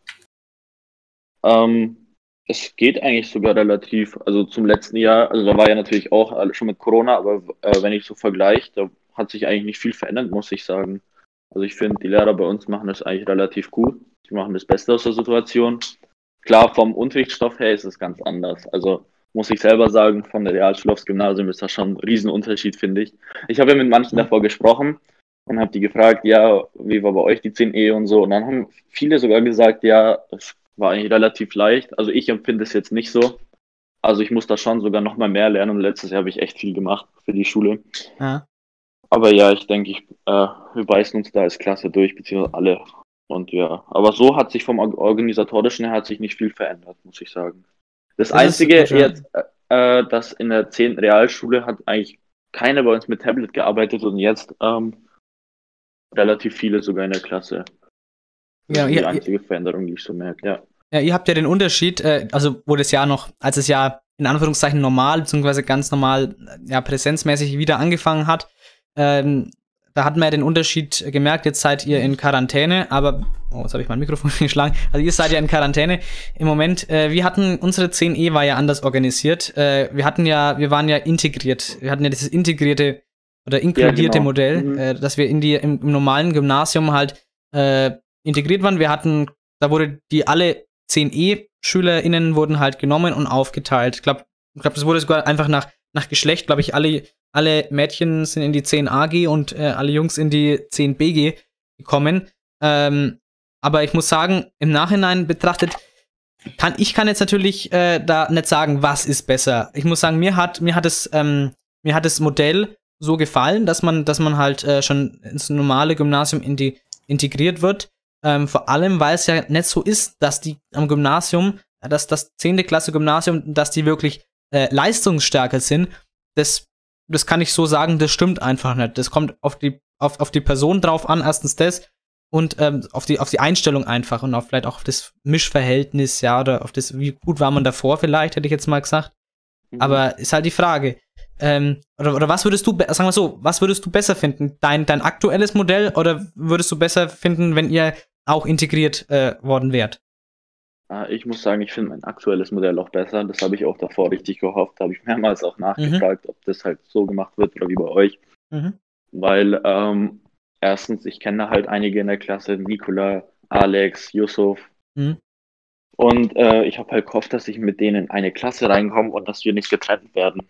Ähm, es geht eigentlich sogar relativ, also zum letzten Jahr, also da war ja natürlich auch schon mit Corona, aber äh, wenn ich so vergleiche, da hat sich eigentlich nicht viel verändert, muss ich sagen. Also ich finde, die Lehrer bei uns machen das eigentlich relativ gut. Die machen das Beste aus der Situation. Klar, vom Unterrichtsstoff her ist es ganz anders. Also muss ich selber sagen, von der Realschule aufs Gymnasium ist das schon ein Riesenunterschied, finde ich. Ich habe ja mit manchen davor gesprochen und habe die gefragt, ja, wie war bei euch die 10e und so. Und dann haben viele sogar gesagt, ja, war eigentlich relativ leicht. Also ich empfinde es jetzt nicht so. Also ich muss da schon sogar noch mal mehr lernen und letztes Jahr habe ich echt viel gemacht für die Schule. Ja. Aber ja, ich denke, ich, äh, wir beißen uns da als Klasse durch, beziehungsweise alle. Und ja, aber so hat sich vom Or- organisatorischen her hat sich nicht viel verändert, muss ich sagen. Das, Das Einzige jetzt, äh, äh, dass in der 10. Realschule hat eigentlich keiner bei uns mit Tablet gearbeitet und jetzt ähm, relativ viele sogar in der Klasse. Das Ja, ist die ihr- einzige Veränderung, die ich so merke, ja. Ja, ihr habt ja den Unterschied, äh, also wo das Jahr noch, als das Jahr in Anführungszeichen normal, beziehungsweise ganz normal, äh, ja, präsenzmäßig wieder angefangen hat, ähm, da hat man ja den Unterschied gemerkt, jetzt seid ihr in Quarantäne, aber, oh, jetzt habe ich mein Mikrofon <laughs> geschlagen, also ihr seid ja in Quarantäne im Moment. Äh, wir hatten, unsere 10e war ja anders organisiert. Äh, wir hatten ja, wir waren ja integriert. Wir hatten ja dieses integrierte oder inkludierte genau. Modell, Mhm. äh, dass wir in die, im, im normalen Gymnasium halt äh, integriert waren. Wir hatten, da wurde die alle 10e-SchülerInnen wurden halt genommen und aufgeteilt. Ich glaube, ich glaub, das wurde sogar einfach nach, nach Geschlecht, glaube ich, alle, alle Mädchen sind in die 10AG und äh, alle Jungs in die 10BG gekommen. Ähm, aber ich muss sagen, im Nachhinein betrachtet, kann, ich kann jetzt natürlich äh, da nicht sagen, was ist besser. Ich muss sagen, mir hat, mir hat es, ähm, mir hat das Modell so gefallen, dass man, dass man halt äh, schon ins normale Gymnasium in die, integriert wird. Ähm, vor allem, weil es ja nicht so ist, dass die am Gymnasium, äh, dass das 10. Klasse Gymnasium, dass die wirklich äh, leistungsstärker sind. Das, das kann ich so sagen, das stimmt einfach nicht. Das kommt auf die, auf, auf die Person drauf an, erstens das und ähm, auf, die, auf die Einstellung einfach und auf vielleicht auch auf das Mischverhältnis, ja, oder auf das, wie gut war man davor vielleicht, hätte ich jetzt mal gesagt. Mhm. Aber ist halt die Frage. Ähm, oder, oder was würdest du, sagen wir so, was würdest du besser finden? Dein, dein aktuelles Modell oder würdest du besser finden, wenn ihr auch integriert äh, worden wärt? Äh, Ich muss sagen, ich finde mein aktuelles Modell auch besser. Das habe ich auch davor richtig gehofft. Da habe ich mehrmals auch nachgefragt, ob das halt so gemacht wird oder wie bei euch. Mhm. Weil ähm, erstens, ich kenne halt einige in der Klasse, Nikola, Alex, Yusuf. Mhm. Und äh, ich habe halt gehofft, dass ich mit denen in eine Klasse reinkomme und dass wir nicht getrennt werden.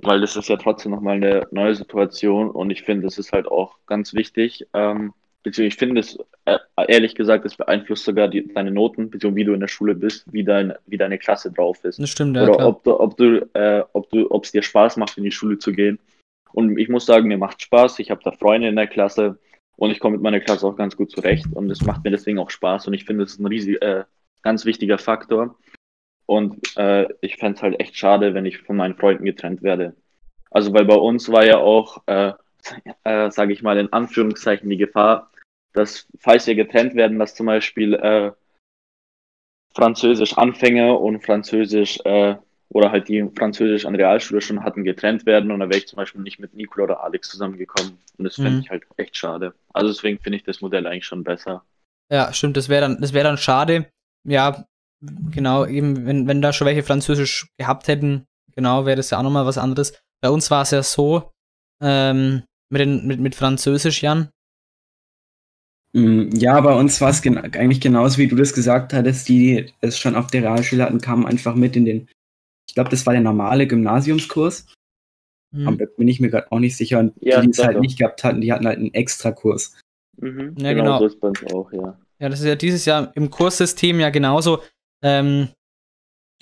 Weil das ist ja trotzdem nochmal eine neue Situation und ich finde, das ist halt auch ganz wichtig. Ähm, beziehungsweise ich finde es, äh, ehrlich gesagt, es beeinflusst sogar die, deine Noten, beziehungsweise wie du in der Schule bist, wie, dein, wie deine Klasse drauf ist. Das stimmt, ja, Oder klar. ob du, ob du, äh, ob du, ob es dir Spaß macht, in die Schule zu gehen. Und ich muss sagen, mir macht Spaß. Ich habe da Freunde in der Klasse und ich komme mit meiner Klasse auch ganz gut zurecht und es macht mir deswegen auch Spaß und ich finde, es ist ein riesig, äh, ganz wichtiger Faktor. Und äh, ich fände es halt echt schade, wenn ich von meinen Freunden getrennt werde. Also, weil bei uns war ja auch, äh, äh, sage ich mal in Anführungszeichen, die Gefahr, dass, falls wir getrennt werden, dass zum Beispiel äh, Französisch Anfänger und Französisch äh, oder halt die Französisch an Realschule schon hatten, getrennt werden und dann wäre ich zum Beispiel nicht mit Nicola oder Alex zusammengekommen. Und das fände Mhm. ich halt echt schade. Also deswegen finde ich das Modell eigentlich schon besser. Ja, stimmt, das wäre dann, das wäre dann schade. Ja, genau, eben, wenn, wenn da schon welche Französisch gehabt hätten, genau, wäre das ja auch nochmal was anderes. Bei uns war es ja so, ähm, mit, den, mit, mit Französisch, Jan. Mm, Ja, bei uns war es gen eigentlich genauso, wie du das gesagt hattest. Die, die es schon auf der Realschule hatten, kamen einfach mit in den, ich glaube, das war der normale Gymnasiumskurs. Hm. Aber da bin ich mir gerade auch nicht sicher. Und Ja, die, die es halt doch. nicht gehabt hatten, die hatten halt einen Extrakurs. Mhm, Ja, genau, genau. so ist bei uns auch, ja. Ja, das ist ja dieses Jahr im Kurssystem ja genauso. Ähm,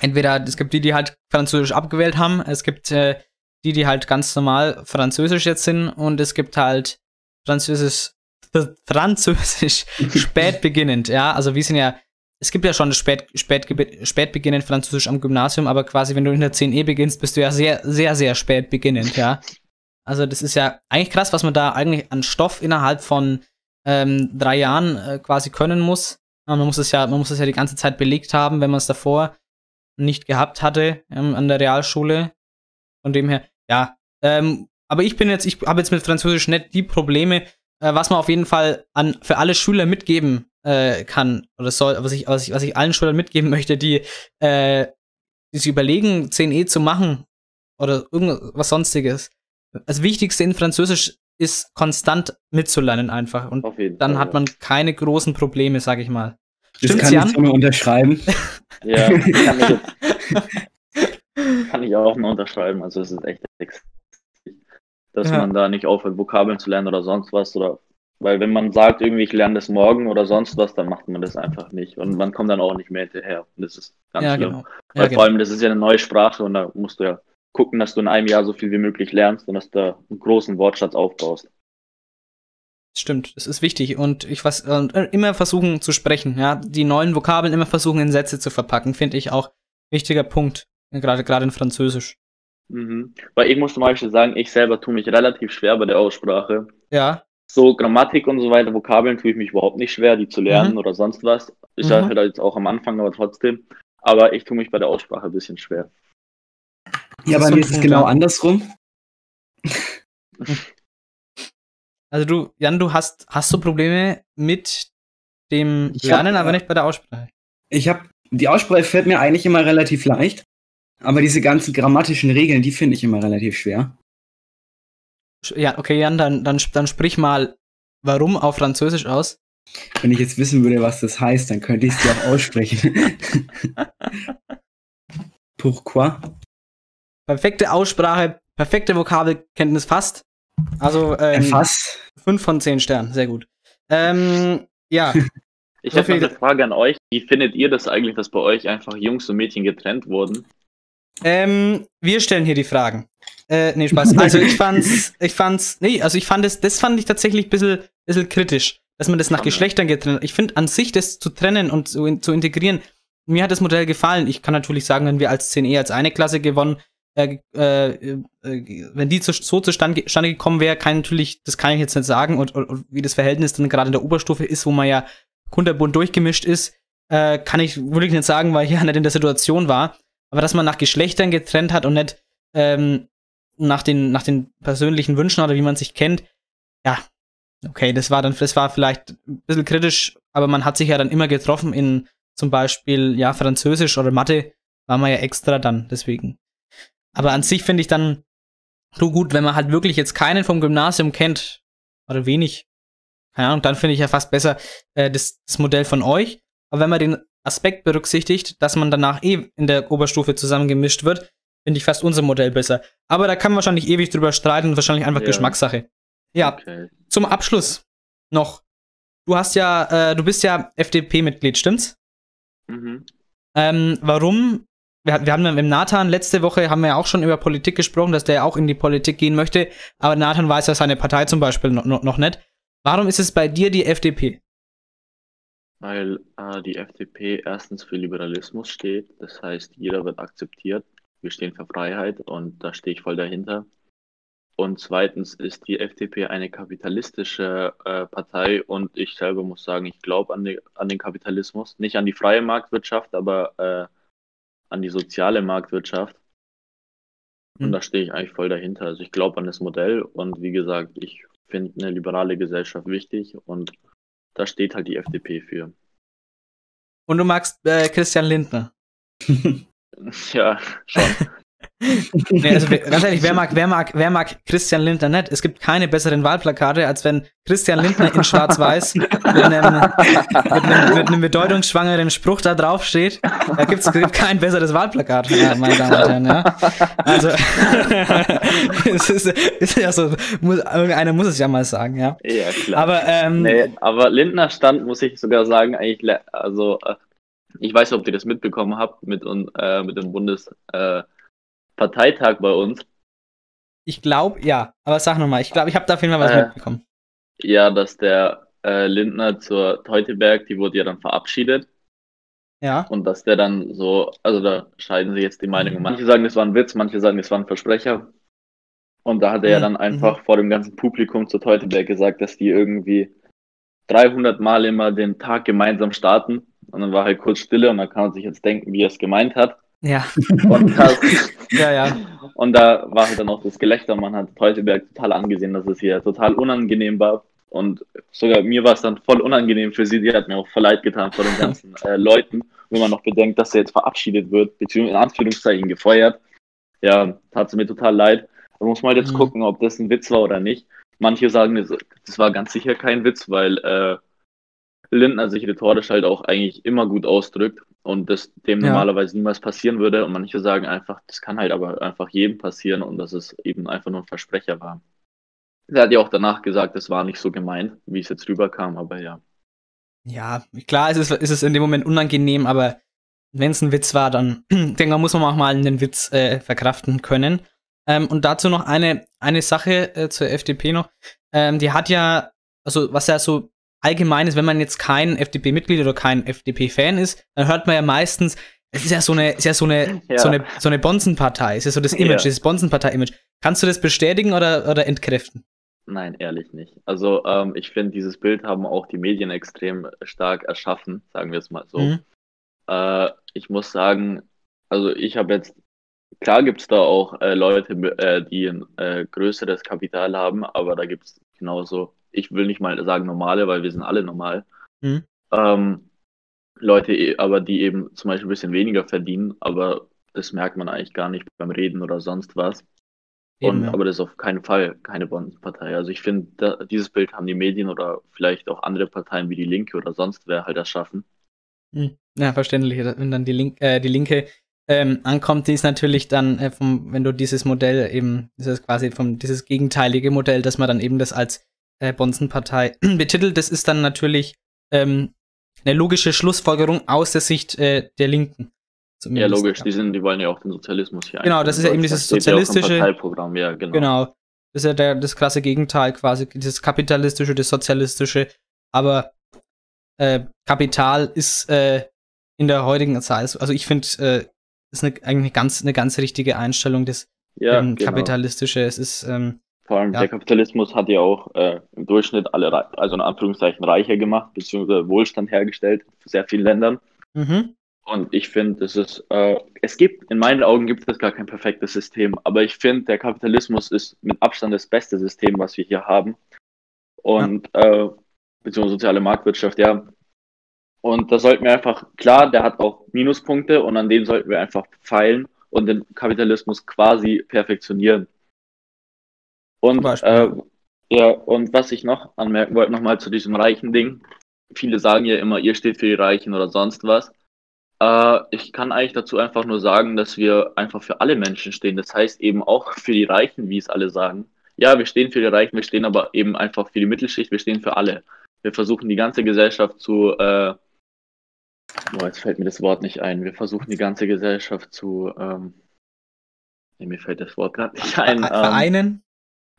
entweder es gibt die, die halt Französisch abgewählt haben, es gibt äh, die, die halt ganz normal Französisch jetzt sind und es gibt halt <laughs> Französisch, <laughs> Französisch spät beginnend, ja. Also wir sind ja, es gibt ja schon spät, spät, spät beginnend Französisch am Gymnasium, aber quasi wenn du in der 10e beginnst, bist du ja sehr, sehr, sehr spät beginnend, ja. Also das ist ja eigentlich krass, was man da eigentlich an Stoff innerhalb von ähm, drei Jahren äh, quasi können muss. Man muss es ja, man muss es ja die ganze Zeit belegt haben, wenn man es davor nicht gehabt hatte ähm, an der Realschule. Von dem her, ja. Ähm, aber ich bin jetzt, ich habe jetzt mit Französisch nicht die Probleme, äh, was man auf jeden Fall an für alle Schüler mitgeben äh, kann oder soll, was ich, was ich, was ich allen Schülern mitgeben <laughs> möchte, die, äh, die sich überlegen, 10e zu machen oder irgendwas sonstiges. Das Wichtigste in Französisch ist konstant mitzulernen einfach. Und Auf jeden dann Fall, hat ja. man keine großen Probleme, sag ich mal. Das Stimmt's, kann Jan? ich so nur unterschreiben. Ja, kann ich jetzt, <laughs> Kann ich auch nur unterschreiben. Also es ist echt extrem, dass Ja. man da nicht aufhört, Vokabeln zu lernen oder sonst was. Oder weil wenn man sagt, irgendwie, ich lerne das morgen oder sonst was, dann macht man das einfach nicht. Und man kommt dann auch nicht mehr hinterher. Und das ist ganz Ja, schlimm. genau. Weil Ja, vor allem, das ist ja eine neue Sprache und da musst du ja gucken, dass du in einem Jahr so viel wie möglich lernst und dass du einen großen Wortschatz aufbaust. Stimmt, das ist wichtig und ich was äh, immer versuchen zu sprechen, ja, die neuen Vokabeln immer versuchen in Sätze zu verpacken, finde ich auch wichtiger Punkt, gerade gerade in Französisch. Mhm. Weil ich muss zum Beispiel sagen, ich selber tue mich relativ schwer bei der Aussprache. Ja, So Grammatik und so weiter, Vokabeln tue ich mich überhaupt nicht schwer, die zu lernen Mhm. oder sonst was. Ich Mhm. sage halt jetzt auch am Anfang, aber trotzdem. Aber ich tue mich bei der Aussprache ein bisschen schwer. Ja, bei mir ist es genau andersrum. <laughs> also du, Jan, du hast hast du Probleme mit dem Ich hab, Lernen, aber äh, nicht bei der Aussprache. Ich habe die Aussprache fällt mir eigentlich immer relativ leicht, aber diese ganzen grammatischen Regeln, die finde ich immer relativ schwer. Sch- Ja, okay, Jan, dann dann dann sprich mal warum auf Französisch aus. Wenn ich jetzt wissen würde, was das heißt, dann könnte ich es dir auch aussprechen. <laughs> Pourquoi? Perfekte Aussprache, perfekte Vokabelkenntnis fast. Also ähm, Erfass. fünf von zehn Sternen, sehr gut. Ähm, ja, <laughs> Ich So habe eine Frage an euch. Wie findet ihr das eigentlich, dass bei euch einfach Jungs und Mädchen getrennt wurden? Ähm, wir stellen hier die Fragen. Äh, nee, Spaß. <laughs> Also ich fand's, ich fand's, nee, also ich fand es, das fand ich tatsächlich ein bisschen, bisschen kritisch, dass man das nach. Geschlechtern getrennt hat. Ich finde an sich das zu trennen und zu, in, zu integrieren, mir hat das Modell gefallen. Ich kann natürlich sagen, wenn wir als 10E als eine Klasse gewonnen, äh, äh, äh, wenn die zu, so zustande, gekommen wäre, kann ich natürlich, das kann ich jetzt nicht sagen und, und, und wie das Verhältnis dann gerade in der Oberstufe ist, wo man ja kunterbunt durchgemischt ist, äh, kann ich wirklich nicht sagen, weil ich ja nicht in der Situation war. Aber dass man nach Geschlechtern getrennt hat und nicht ähm, nach, den, nach den persönlichen Wünschen oder wie man sich kennt, ja, okay, das war dann, das war vielleicht ein bisschen kritisch, aber man hat sich ja dann immer getroffen in zum Beispiel, ja, Französisch oder Mathe, war man ja extra dann, deswegen. Aber an sich finde ich dann so gut, wenn man halt wirklich jetzt keinen vom Gymnasium kennt, oder wenig, keine Ahnung, dann finde ich ja fast besser äh, das, das Modell von euch. Aber wenn man den Aspekt berücksichtigt, dass man danach eh in der Oberstufe zusammengemischt wird, finde ich fast unser Modell besser. Aber da kann man wahrscheinlich ewig drüber streiten und wahrscheinlich einfach Ja. Geschmackssache. Ja, Okay. zum Abschluss noch. Du hast ja, äh, du bist ja FDP-Mitglied, stimmt's? Mhm. Ähm, warum? Wir, wir haben ja im Nathan letzte Woche haben wir ja auch schon über Politik gesprochen, dass der ja auch in die Politik gehen möchte. Aber Nathan weiß ja seine Partei zum Beispiel noch, noch, noch nicht. Warum ist es bei dir die FDP? Weil äh, die FDP erstens für Liberalismus steht. Das heißt, jeder wird akzeptiert. Wir stehen für Freiheit und da stehe ich voll dahinter. Und zweitens ist die FDP eine kapitalistische äh, Partei und ich selber muss sagen, ich glaube an, die, an den Kapitalismus. Nicht an die freie Marktwirtschaft, aber äh, an die soziale Marktwirtschaft. Und Hm. da stehe ich eigentlich voll dahinter. Also ich glaube an das Modell und wie gesagt, ich finde eine liberale Gesellschaft wichtig und da steht halt die FDP für. Und du magst äh, Christian Lindner. <laughs> <laughs> Ja, schon. Nee, <laughs> also wer- ganz ehrlich, wer mag, wer mag, wer mag Christian Lindner nicht? Es gibt keine besseren Wahlplakate, als wenn Christian Lindner in Schwarz-Weiß <laughs> mit einem, mit, einem, mit einem bedeutungsschwangeren Spruch da drauf steht. Da gibt's gibt kein besseres Wahlplakat, ja, meine Damen und Herren, ja. Also, <laughs> es ist, ist ja so, muss, irgendeiner muss es ja mal sagen, ja. Ja, klar. Aber, ähm, nee, aber Lindner stand, muss ich sogar sagen, eigentlich, also, äh, ich weiß nicht, ob ihr das mitbekommen habt mit, äh, mit dem Bundesparteitag äh, Parteitag bei uns. ich glaube, ja. Aber sag nochmal, ich glaube, ich habe da auf jeden Fall was Äh, mitbekommen. Ja, dass der äh, Lindner zur Teuteberg, die wurde ja dann verabschiedet. Ja. Und dass der dann so, also da scheiden sich jetzt die Meinungen. Manche sagen, das war ein Witz, manche sagen, das war ein Versprecher. Und da hat er ja Mhm, dann einfach vor dem ganzen Publikum zu Teuteberg gesagt, dass die irgendwie 300 Mal immer den Tag gemeinsam starten. Und dann war halt kurz Stille und dann kann man sich jetzt denken, wie er es gemeint hat. Ja. Und, das, <laughs> Ja, ja. und da war halt dann auch das Gelächter. Man hat Teuteberg total angesehen, dass es hier total unangenehm war. Und sogar mir war es dann voll unangenehm für sie. Die hat mir auch voll leid getan vor den <laughs> ganzen äh, Leuten, wenn man noch bedenkt, dass er jetzt verabschiedet wird, beziehungsweise in Anführungszeichen gefeuert. Ja, tat es mir total leid. Da muss man halt jetzt Mhm. gucken, ob das ein Witz war oder nicht. Manche sagen, das war ganz sicher kein Witz, weil äh, Lindner sich rhetorisch halt auch eigentlich immer gut ausdrückt. Und das dem Ja. normalerweise niemals passieren würde. Und manche sagen einfach, das kann halt aber einfach jedem passieren und dass es eben einfach nur ein Versprecher war. Er hat ja auch danach gesagt, das war nicht so gemeint, wie es jetzt rüberkam, aber ja. Ja, klar ist es, ist es in dem Moment unangenehm, aber wenn es ein Witz war, dann <clears throat> denke ich, muss man auch mal einen Witz äh, verkraften können. Ähm, und dazu noch eine, eine Sache äh, zur FDP noch. Ähm, die hat ja, also was ja so allgemein ist, wenn man jetzt kein FDP-Mitglied oder kein FDP-Fan ist, dann hört man ja meistens, es ist ja so eine, ist ja so eine, Ja. so eine, so eine Bonzenpartei, es ist so das <laughs> Image, Ja. dieses Bonzenpartei-Image. Kannst du das bestätigen oder, oder entkräften? Nein, ehrlich nicht. Also ähm, ich finde, dieses Bild haben auch die Medien extrem stark erschaffen, sagen wir es mal so. Mhm. Äh, ich muss sagen, also ich habe jetzt, klar gibt es da auch äh, Leute, äh, die ein äh, größeres Kapital haben, aber da gibt es genauso, ich will nicht mal sagen normale, weil wir sind alle normal. Mhm. Ähm, Leute, eh- aber die eben zum Beispiel ein bisschen weniger verdienen, aber das merkt man eigentlich gar nicht beim Reden oder sonst was. Eben, Und, ja. Aber das ist auf keinen Fall keine Bonzenpartei. Also ich finde, dieses Bild haben die Medien oder vielleicht auch andere Parteien wie die Linke oder sonst wer halt erschaffen. Hm. Ja, verständlich. Wenn dann die, Link, äh, die Linke ähm, ankommt, die ist natürlich dann, äh, vom, wenn du dieses Modell eben, das ist quasi vom, dieses gegenteilige Modell, dass man dann eben das als äh, Bonzenpartei <clears throat> betitelt, das ist dann natürlich ähm, eine logische Schlussfolgerung aus der Sicht äh, der Linken. Ja, Zumindest, logisch, die sind, die wollen ja auch den Sozialismus hier Genau, das ist ja eben dieses Steht ja sozialistische- Parteiprogramm, ja, genau. Genau. Das ist ja der, das krasse Gegenteil quasi, dieses kapitalistische, das sozialistische. Aber äh, Kapital ist äh, in der heutigen Zeit, also ich finde, äh, ist eine, eigentlich eine ganz, eine ganz richtige Einstellung, das Ja, ähm, genau. kapitalistische. Es ist, ähm, Vor allem Ja. der Kapitalismus hat ja auch äh, im Durchschnitt alle, also in Anführungszeichen reicher gemacht, beziehungsweise Wohlstand hergestellt für sehr vielen Ländern. mhm. Und ich finde, es ist, äh, es gibt, in meinen Augen gibt es gar kein perfektes System, aber ich finde, der Kapitalismus ist mit Abstand das beste System, was wir hier haben. Und, äh, beziehungsweise soziale Marktwirtschaft, ja. Und da sollten wir einfach, klar, der hat auch Minuspunkte und an denen sollten wir einfach feilen und den Kapitalismus quasi perfektionieren. Und, äh, ja, und was ich noch anmerken wollte, nochmal zu diesem reichen Ding. Viele sagen ja immer, ihr steht für die Reichen oder sonst was. Äh, ich kann eigentlich dazu einfach nur sagen, dass wir einfach für alle Menschen stehen. Das heißt eben auch für die Reichen, wie es alle sagen. Ja, wir stehen für die Reichen, wir stehen aber eben einfach für die Mittelschicht, wir stehen für alle. Wir versuchen die ganze Gesellschaft zu, äh, boah, jetzt fällt mir das Wort nicht ein. Wir versuchen die ganze Gesellschaft zu, ähm, nee, mir fällt das Wort gerade nicht ein. Ähm, Vereinen.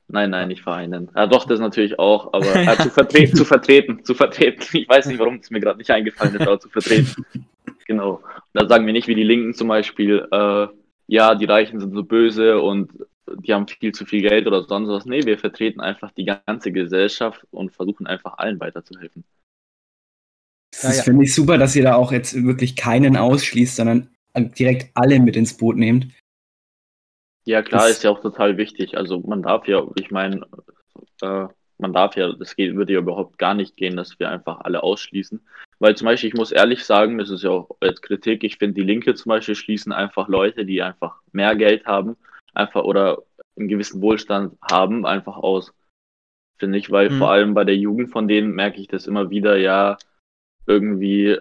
Nein, nein, nicht vereinen. Ja, doch, das natürlich auch, aber äh, <laughs> zu, vertre zu vertreten, zu vertreten. Ich weiß nicht, warum es mir gerade nicht eingefallen ist, aber zu vertreten. <laughs> Genau. Da sagen wir nicht wie die Linken zum Beispiel, äh, ja, die Reichen sind so böse und die haben viel zu viel Geld oder sonst was. Nee, wir vertreten einfach die ganze Gesellschaft und versuchen einfach allen weiterzuhelfen. Das Ja, ja. finde ich super, dass ihr da auch jetzt wirklich keinen ausschließt, sondern direkt alle mit ins Boot nehmt. Ja, klar, Das- ist ja auch total wichtig. Also man darf ja, ich meine, äh, man darf ja, das geht, würde ja überhaupt gar nicht gehen, dass wir einfach alle ausschließen. Weil zum Beispiel, ich muss ehrlich sagen, das ist ja auch jetzt Kritik, ich finde, die Linke zum Beispiel schließen einfach Leute, die einfach mehr Geld haben, einfach oder einen gewissen Wohlstand haben, einfach aus. Finde ich, weil Mhm. vor allem bei der Jugend von denen merke ich das immer wieder, ja, irgendwie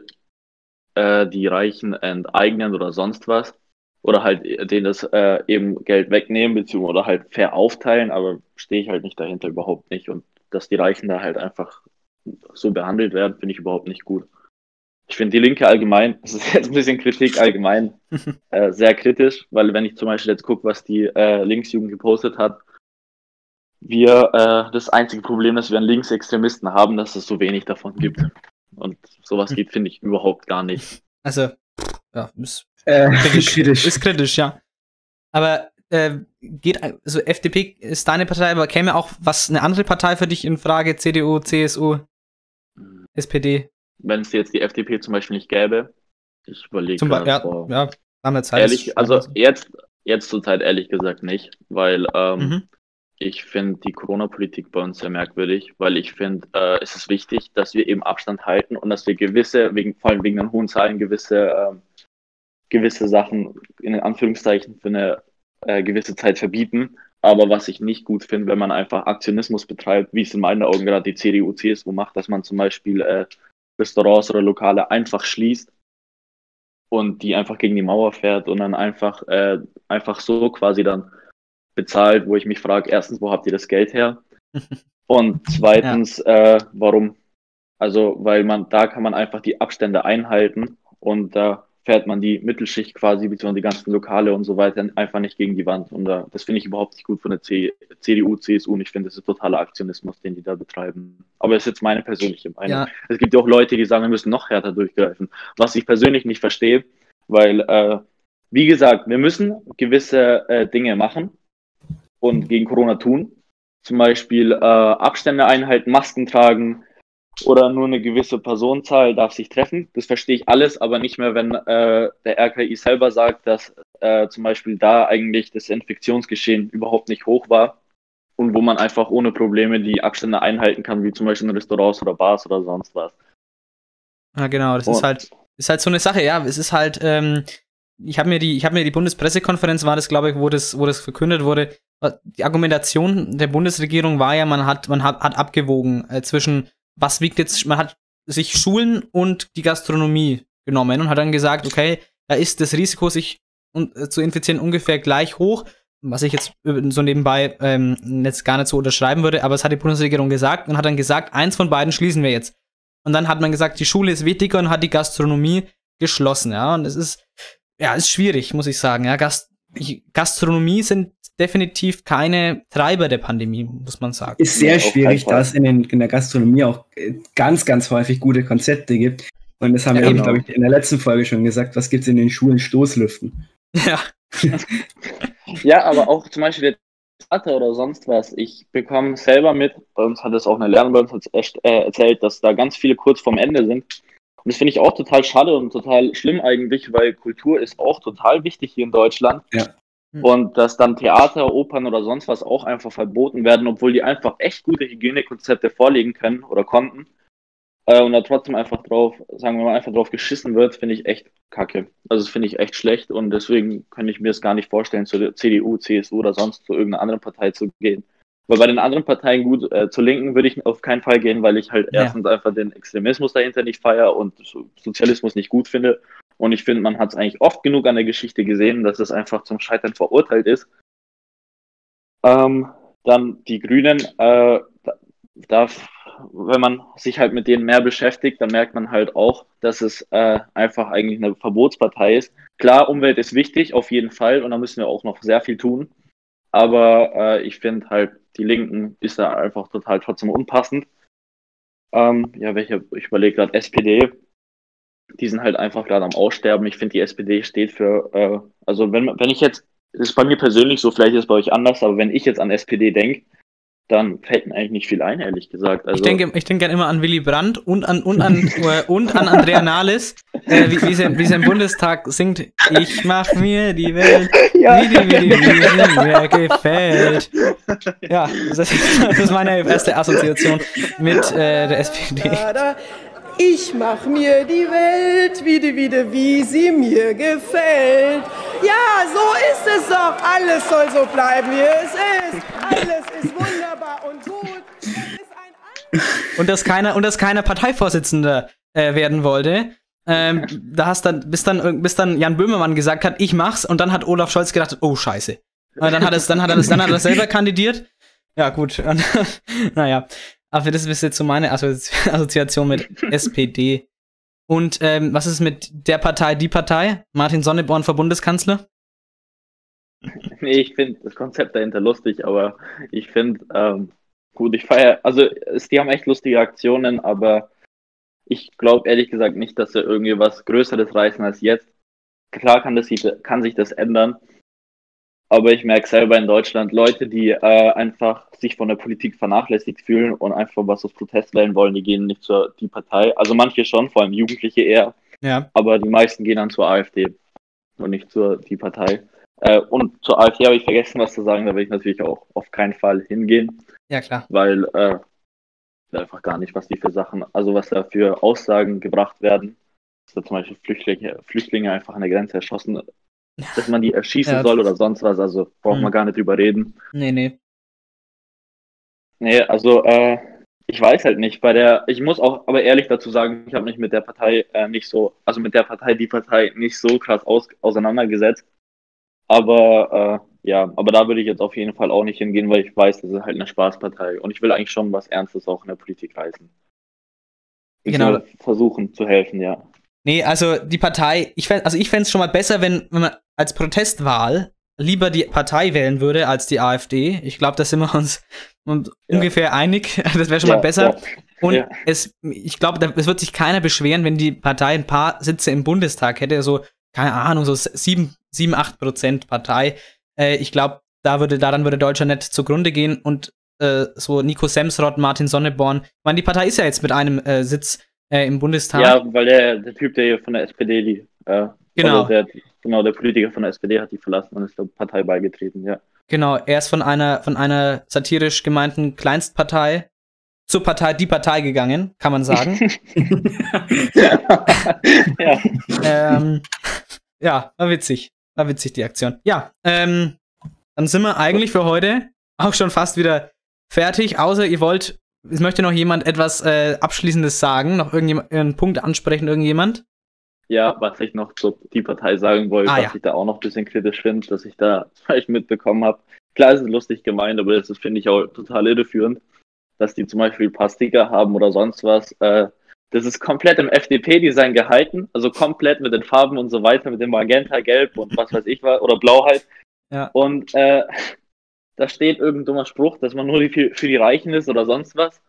äh, die Reichen enteignen oder sonst was oder halt denen das äh, eben Geld wegnehmen, beziehungsweise oder halt fair aufteilen, aber stehe ich halt nicht dahinter überhaupt nicht. Und dass die Reichen da halt einfach so behandelt werden, finde ich überhaupt nicht gut. Ich finde die Linke allgemein, <laughs> das ist jetzt ein bisschen Kritik allgemein, <laughs> äh, sehr kritisch, weil wenn ich zum Beispiel jetzt gucke, was die äh, Linksjugend gepostet hat, wir äh, das einzige Problem, das wir an Linksextremisten haben, dass es so wenig davon gibt. Und sowas geht, finde ich, überhaupt gar nicht. Also, ja, ist Äh, kritisch. kritisch. Ist kritisch, ja. Aber äh, geht, also FDP ist deine Partei, aber käme auch was, eine andere Partei für dich in Frage? CDU, CSU, SPD? Wenn es jetzt die FDP zum Beispiel nicht gäbe, ich überlege Zum Beispiel, ja, boah. ja, haben wir Zeit. Ehrlich, also jetzt, jetzt zur Zeit ehrlich gesagt nicht, weil ähm, Mhm. ich finde die Corona-Politik bei uns sehr merkwürdig, weil ich finde, äh, es ist wichtig, dass wir eben Abstand halten und dass wir gewisse, wegen, vor allem wegen den hohen Zahlen, gewisse, ähm, gewisse Sachen in den Anführungszeichen für eine äh, gewisse Zeit verbieten. Aber was ich nicht gut finde, wenn man einfach Aktionismus betreibt, wie es in meinen Augen gerade die CDU, CSU macht, dass man zum Beispiel äh, Restaurants oder Lokale einfach schließt und die einfach gegen die Mauer fährt und dann einfach, äh, einfach so quasi dann bezahlt, wo ich mich frage, erstens, wo habt ihr das Geld her? <laughs> Und zweitens, äh, warum? Also, weil man, da kann man einfach die Abstände einhalten und da fährt man die Mittelschicht quasi, beziehungsweise die ganzen Lokale und so weiter, einfach nicht gegen die Wand. Und da, das finde ich überhaupt nicht gut von der C CDU, CSU und ich finde, das ist totaler Aktionismus, den die da betreiben. Aber das ist jetzt meine persönliche Meinung. Ja. Es gibt ja auch Leute, die sagen, wir müssen noch härter durchgreifen. Was ich persönlich nicht verstehe, weil, äh, wie gesagt, wir müssen gewisse äh, Dinge machen und gegen Corona tun. Zum Beispiel äh, Abstände einhalten, Masken tragen oder nur eine gewisse Personenzahl darf sich treffen. Das verstehe ich alles, aber nicht mehr, wenn äh, der RKI selber sagt, dass äh, zum Beispiel da eigentlich das Infektionsgeschehen überhaupt nicht hoch war und wo man einfach ohne Probleme die Abstände einhalten kann, wie zum Beispiel in Restaurants oder Bars oder sonst was. Ja, genau, das Und- ist halt, ist halt so eine Sache, ja. Es ist halt, ähm, ich habe mir die, ich habe mir die Bundespressekonferenz war das, glaube ich, wo das, wo das verkündet wurde. Die Argumentation der Bundesregierung war ja, man hat, man hat, hat abgewogen äh, zwischen, was wiegt jetzt, man hat sich Schulen und die Gastronomie genommen und hat dann gesagt, okay, da ist das Risiko, sich äh, zu infizieren, ungefähr gleich hoch, was ich jetzt so nebenbei ähm, jetzt gar nicht so unterschreiben würde, aber es hat die Bundesregierung gesagt und hat dann gesagt, eins von beiden schließen wir jetzt. Und dann hat man gesagt, die Schule ist wichtiger und hat die Gastronomie geschlossen, ja. Und es ist, ja, ist schwierig, muss ich sagen. Ja, Gast Gastronomie sind definitiv keine Treiber der Pandemie, muss man sagen. Ist sehr schwierig, da es in, den, in der Gastronomie auch äh, ganz, ganz häufig gute Konzepte gibt. Und das haben Ja, wir, genau. glaube ich, in der letzten Folge schon gesagt. Was gibt es in den Schulen? Stoßlüften. Ja, <laughs> Ja, aber auch zum Beispiel der Theater oder sonst was. Ich bekomme selber mit, bei uns hat es auch eine Lehrerin bei uns äh, erzählt, dass da ganz viele kurz vorm Ende sind. Und das finde ich auch total schade und total schlimm eigentlich, weil Kultur ist auch total wichtig hier in Deutschland. Ja. Und dass dann Theater, Opern oder sonst was auch einfach verboten werden, obwohl die einfach echt gute Hygienekonzepte vorlegen können oder konnten. Äh, und da trotzdem einfach drauf, sagen wir mal, einfach drauf geschissen wird, finde ich echt kacke. Also das finde ich echt schlecht und deswegen könnte ich mir es gar nicht vorstellen, zur CDU, CSU oder sonst zu irgendeiner anderen Partei zu gehen. Weil bei den anderen Parteien gut, äh, zur Linken würde ich auf keinen Fall gehen, weil ich halt Ja. erstens einfach den Extremismus dahinter nicht feiere und so- Sozialismus nicht gut finde. Und ich finde, man hat es eigentlich oft genug an der Geschichte gesehen, dass es einfach zum Scheitern verurteilt ist. Ähm, dann die Grünen, äh, da, wenn man sich halt mit denen mehr beschäftigt, dann merkt man halt auch, dass es äh, einfach eigentlich eine Verbotspartei ist. Klar, Umwelt ist wichtig, auf jeden Fall, und da müssen wir auch noch sehr viel tun. Aber äh, ich finde halt, die Linken ist da einfach total trotzdem unpassend. Ähm, ja, welche, ich überlege gerade, SPD, die sind halt einfach gerade am Aussterben. Ich finde, die SPD steht für, äh, also wenn, wenn ich jetzt, das ist bei mir persönlich so, vielleicht ist es bei euch anders, aber wenn ich jetzt an SPD denke, dann fällt mir eigentlich nicht viel ein, ehrlich gesagt. Also, ich denke, ich denke immer an Willy Brandt und an und an <laughs> äh, und an Andrea Nahles, äh, wie, wie, sie, wie sie im Bundestag singt. Ich mach mir die Welt, <laughs> Ja. wie die, wie die, wie sie mir gefällt. Ja, das ist, <laughs> das ist meine erste Assoziation mit äh, der SPD. Ich mach mir die Welt wieder, wieder, wie sie mir gefällt. Ja, so ist es doch. Alles soll so bleiben, wie es ist. Alles ist wunderbar und gut. Es ist ein und dass keiner und dass keiner Parteivorsitzender äh, werden wollte. Ähm, da hast dann bis dann bis dann Jan Böhmermann gesagt hat, ich mach's und dann hat Olaf Scholz gedacht, oh Scheiße. Und dann hat es dann hat er das dann hat er selber <laughs> kandidiert. Ja gut. Und, <laughs> naja, aber das ist jetzt so meine Assozi <laughs> Assoziation mit SPD. Und ähm, was ist mit der Partei, die Partei? Martin Sonneborn für Bundeskanzler? <laughs> Nee, ich finde das Konzept dahinter lustig, aber ich finde, ähm, gut, ich feiere, also es, die haben echt lustige Aktionen, aber ich glaube ehrlich gesagt nicht, dass sie irgendwie was Größeres reißen als jetzt. Klar kann, das, kann sich das ändern, aber ich merke selber in Deutschland Leute, die äh, einfach sich von der Politik vernachlässigt fühlen und einfach was aus Protest wählen wollen, die gehen nicht zur die Partei. Also manche schon, vor allem Jugendliche eher, Ja. aber die meisten gehen dann zur AfD und nicht zur die Partei. Äh, und zur AfD habe ich vergessen, was zu sagen, da will ich natürlich auch auf keinen Fall hingehen, Ja, klar. weil äh, einfach gar nicht, was die für Sachen, also was da für Aussagen gebracht werden, dass da zum Beispiel Flüchtlinge, Flüchtlinge einfach an der Grenze erschossen, dass man die erschießen Ja. soll oder sonst was, also braucht man gar nicht drüber reden. Nee, nee. Nee, also äh, ich weiß halt nicht. Bei der, ich muss auch aber ehrlich dazu sagen, ich habe mich mit der Partei äh, nicht so, also mit der Partei, die Partei nicht so krass aus, auseinandergesetzt. Aber äh, ja, aber da würde ich jetzt auf jeden Fall auch nicht hingehen, weil ich weiß, das ist halt eine Spaßpartei und ich will eigentlich schon was Ernstes auch in der Politik reißen. Genau. Versuchen zu helfen, ja. Nee, also die Partei, ich fänd, also ich fände es schon mal besser, wenn, wenn man als Protestwahl lieber die Partei wählen würde als die AfD. Ich glaube, da sind wir uns und Ja. ungefähr einig. <laughs> Das wäre schon Ja, mal besser. ja, Und es, ich glaube, es wird sich keiner beschweren, wenn die Partei ein paar Sitze im Bundestag hätte, so, keine Ahnung, so sieben, sieben, acht Prozent Partei. Äh, ich glaube, da würde, daran würde Deutschland nicht zugrunde gehen und äh, so Nico Semsrott, Martin Sonneborn. Ich meine, die Partei ist ja jetzt mit einem äh, Sitz äh, im Bundestag. Ja, weil der, der Typ, der hier von der SPD, die, äh, Genau. Der, genau, der Politiker von der SPD hat die verlassen und ist der Partei beigetreten, ja. Genau, er ist von einer, von einer satirisch gemeinten Kleinstpartei zur Partei, die Partei gegangen, kann man sagen. <laughs> ja. ähm, ja, war witzig. War witzig, die Aktion. Ja, ähm, dann sind wir eigentlich für heute auch schon fast wieder fertig, außer ihr wollt, es möchte noch jemand etwas äh, Abschließendes sagen, noch irgendjemand, einen Punkt ansprechen, irgendjemand? Ja, was ich noch zur die Partei sagen wollte, Ah, was ja. ich da auch noch ein bisschen kritisch finde, dass ich da <laughs> vielleicht mitbekommen habe. Klar, es ist lustig gemeint, aber das finde ich, auch total irreführend, dass die zum Beispiel ein paar Sticker haben oder sonst was. Äh, das ist komplett im FDP-Design gehalten, also komplett mit den Farben und so weiter, mit dem Magenta, Gelb und was weiß ich was, oder Blau halt. Ja. Und äh, da steht irgendein dummer Spruch, dass man nur die für, die Reichen ist oder sonst was.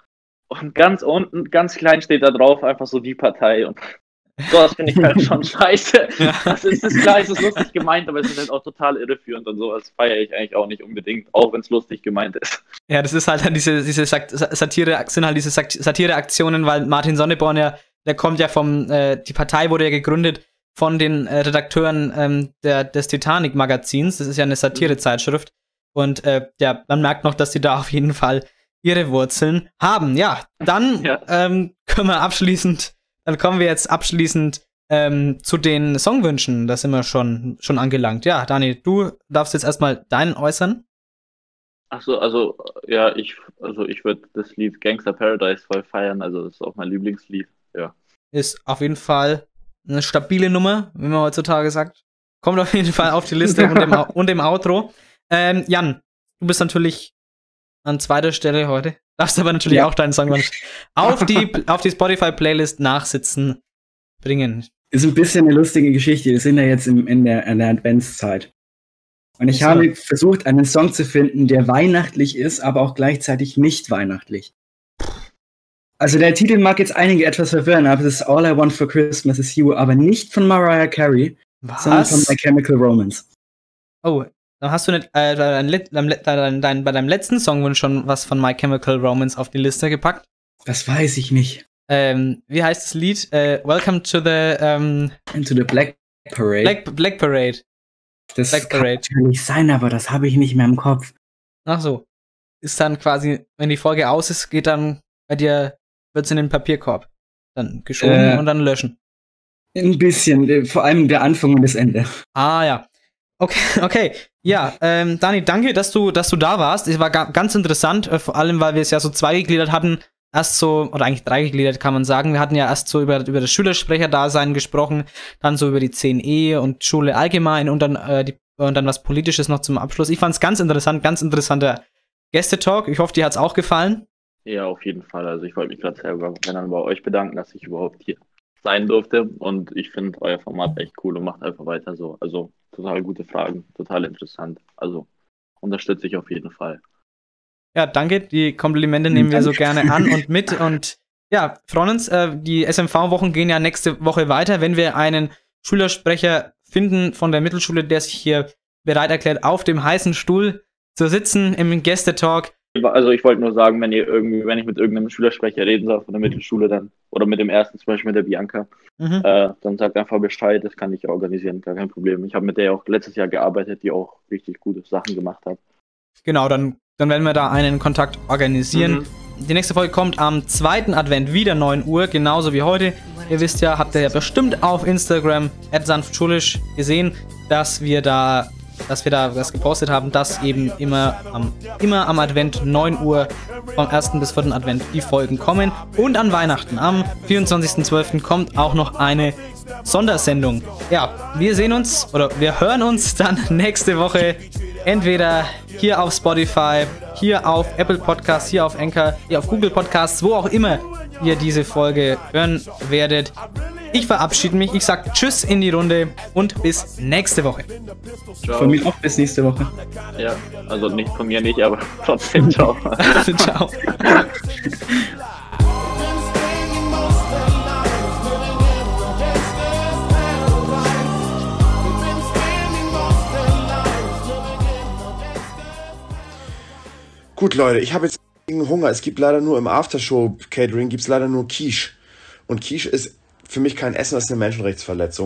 Und ganz unten, ganz klein steht da drauf einfach so die Partei. Und <laughs> so, das finde ich halt schon <laughs> scheiße. Das ist, ist klar, es ist lustig gemeint, aber es ist halt auch total irreführend und sowas feiere ich eigentlich auch nicht unbedingt, auch wenn es lustig gemeint ist. Ja, das ist halt dann diese, diese Sat- Satire, sind halt diese Sat- Satireaktionen, weil Martin Sonneborn ja, der kommt ja vom, äh, die Partei wurde ja gegründet von den äh, Redakteuren ähm, der, des Titanic-Magazins. Das ist ja eine Satirezeitschrift. Und äh, ja, man merkt noch, dass sie da auf jeden Fall ihre Wurzeln haben. Ja, dann <laughs> ähm, können wir abschließend, dann kommen wir jetzt abschließend ähm, zu den Songwünschen. Da sind wir schon, schon angelangt. Ja, Dani, du darfst jetzt erstmal deinen äußern. Ach so, also ja, ich also ich würde das Lied Gangster Paradise voll feiern, also das ist auch mein Lieblingslied. Ja. ist auf jeden Fall eine stabile Nummer, wie man heutzutage sagt. Kommt auf jeden Fall auf die Liste <laughs> und, Au- und im Outro. Ähm, Jan, du bist natürlich an zweiter Stelle heute. Darfst aber natürlich Ja. auch deinen Song <laughs> auf die, auf die Spotify-Playlist nachsitzen bringen. Ist ein bisschen eine lustige Geschichte. Wir sind ja jetzt im, in, der, in der Adventszeit. Und ich So. habe versucht, einen Song zu finden, der weihnachtlich ist, aber auch gleichzeitig nicht weihnachtlich. Also der Titel mag jetzt einige etwas verwirren, aber es ist All I Want for Christmas is You, aber nicht von Mariah Carey, sondern von Was? My Chemical Romance. Oh, dann hast du nicht, äh, dein, dein, bei deinem letzten Songwunsch schon was von My Chemical Romance auf die Liste gepackt. Das weiß ich nicht. Ähm, wie heißt das Lied? Äh, Welcome to the ähm, Into the Black Parade. Black, Black Parade. das Black kann Parade. natürlich sein, aber das habe ich nicht mehr im Kopf. Ach so. Ist dann quasi, wenn die Folge aus ist, geht dann bei dir, wird's in den Papierkorb. Dann geschoben Äh. und dann löschen. Ein bisschen, vor allem der Anfang und das Ende. Ah ja. Okay, <laughs> okay. Ja, ähm, Dani, danke, dass du, dass du da warst. Es war ga ganz interessant, äh, vor allem, weil wir es ja so zweigegliedert hatten. Erst so, oder eigentlich dreigegliedert kann man sagen. Wir hatten ja erst so über, über das Schülersprecherdasein gesprochen, dann so über die 10e und Schule allgemein und dann, äh, die, und dann was Politisches noch zum Abschluss. Ich fand's ganz interessant, ganz interessanter Gästetalk. Ich hoffe, dir hat's auch gefallen. Ja, auf jeden Fall. Also ich wollte mich gerade selber bei euch bedanken, dass ich überhaupt hier sein durfte. Und ich finde euer Format echt cool und macht einfach weiter so. Also total gute Fragen, total interessant. Also unterstütze ich auf jeden Fall. Ja, danke. Die Komplimente nehmen wir so gerne an und mit. Und ja, freuen uns. Äh, die SMV-Wochen gehen ja nächste Woche weiter. Wenn wir einen Schülersprecher finden von der Mittelschule, der sich hier bereit erklärt, auf dem heißen Stuhl zu sitzen im Gästetalk. Also ich wollte nur sagen, wenn ihr irgendwie, wenn ich mit irgendeinem Schülersprecher reden soll von der Mittelschule dann, oder mit dem ersten, zum Beispiel mit der Bianca, Mhm. äh, dann sagt einfach Bescheid, das kann ich organisieren, gar kein Problem. Ich habe mit der ja auch letztes Jahr gearbeitet, die auch richtig gute Sachen gemacht hat. Genau, dann, dann werden wir da einen Kontakt organisieren. Mhm. Die nächste Folge kommt am zweiten Advent, wieder 9 Uhr, genauso wie heute. Ihr wisst ja, habt ihr ja bestimmt auf Instagram, sanftschulisch, gesehen, dass wir da dass wir da was gepostet haben, dass eben immer am, immer am Advent 9 Uhr vom 1. bis 4. Advent die Folgen kommen. Und an Weihnachten am 24.12. kommt auch noch eine Sondersendung. Ja, wir sehen uns oder wir hören uns dann <laughs> nächste Woche entweder hier auf Spotify, hier auf Apple Podcasts, hier auf Anchor, hier auf Google Podcasts, wo auch immer ihr diese Folge hören werdet. Ich verabschiede mich, ich sage Tschüss in die Runde und bis nächste Woche. Ciao. Von mir auch bis nächste Woche. Ja, also nicht von mir nicht, aber <laughs> trotzdem ciao. <laughs> Ciao. Gut, Leute, ich habe jetzt Hunger. Es gibt leider nur im Aftershow-Catering, gibt es leider nur Quiche. Und Quiche ist für mich kein Essen, das ist eine Menschenrechtsverletzung.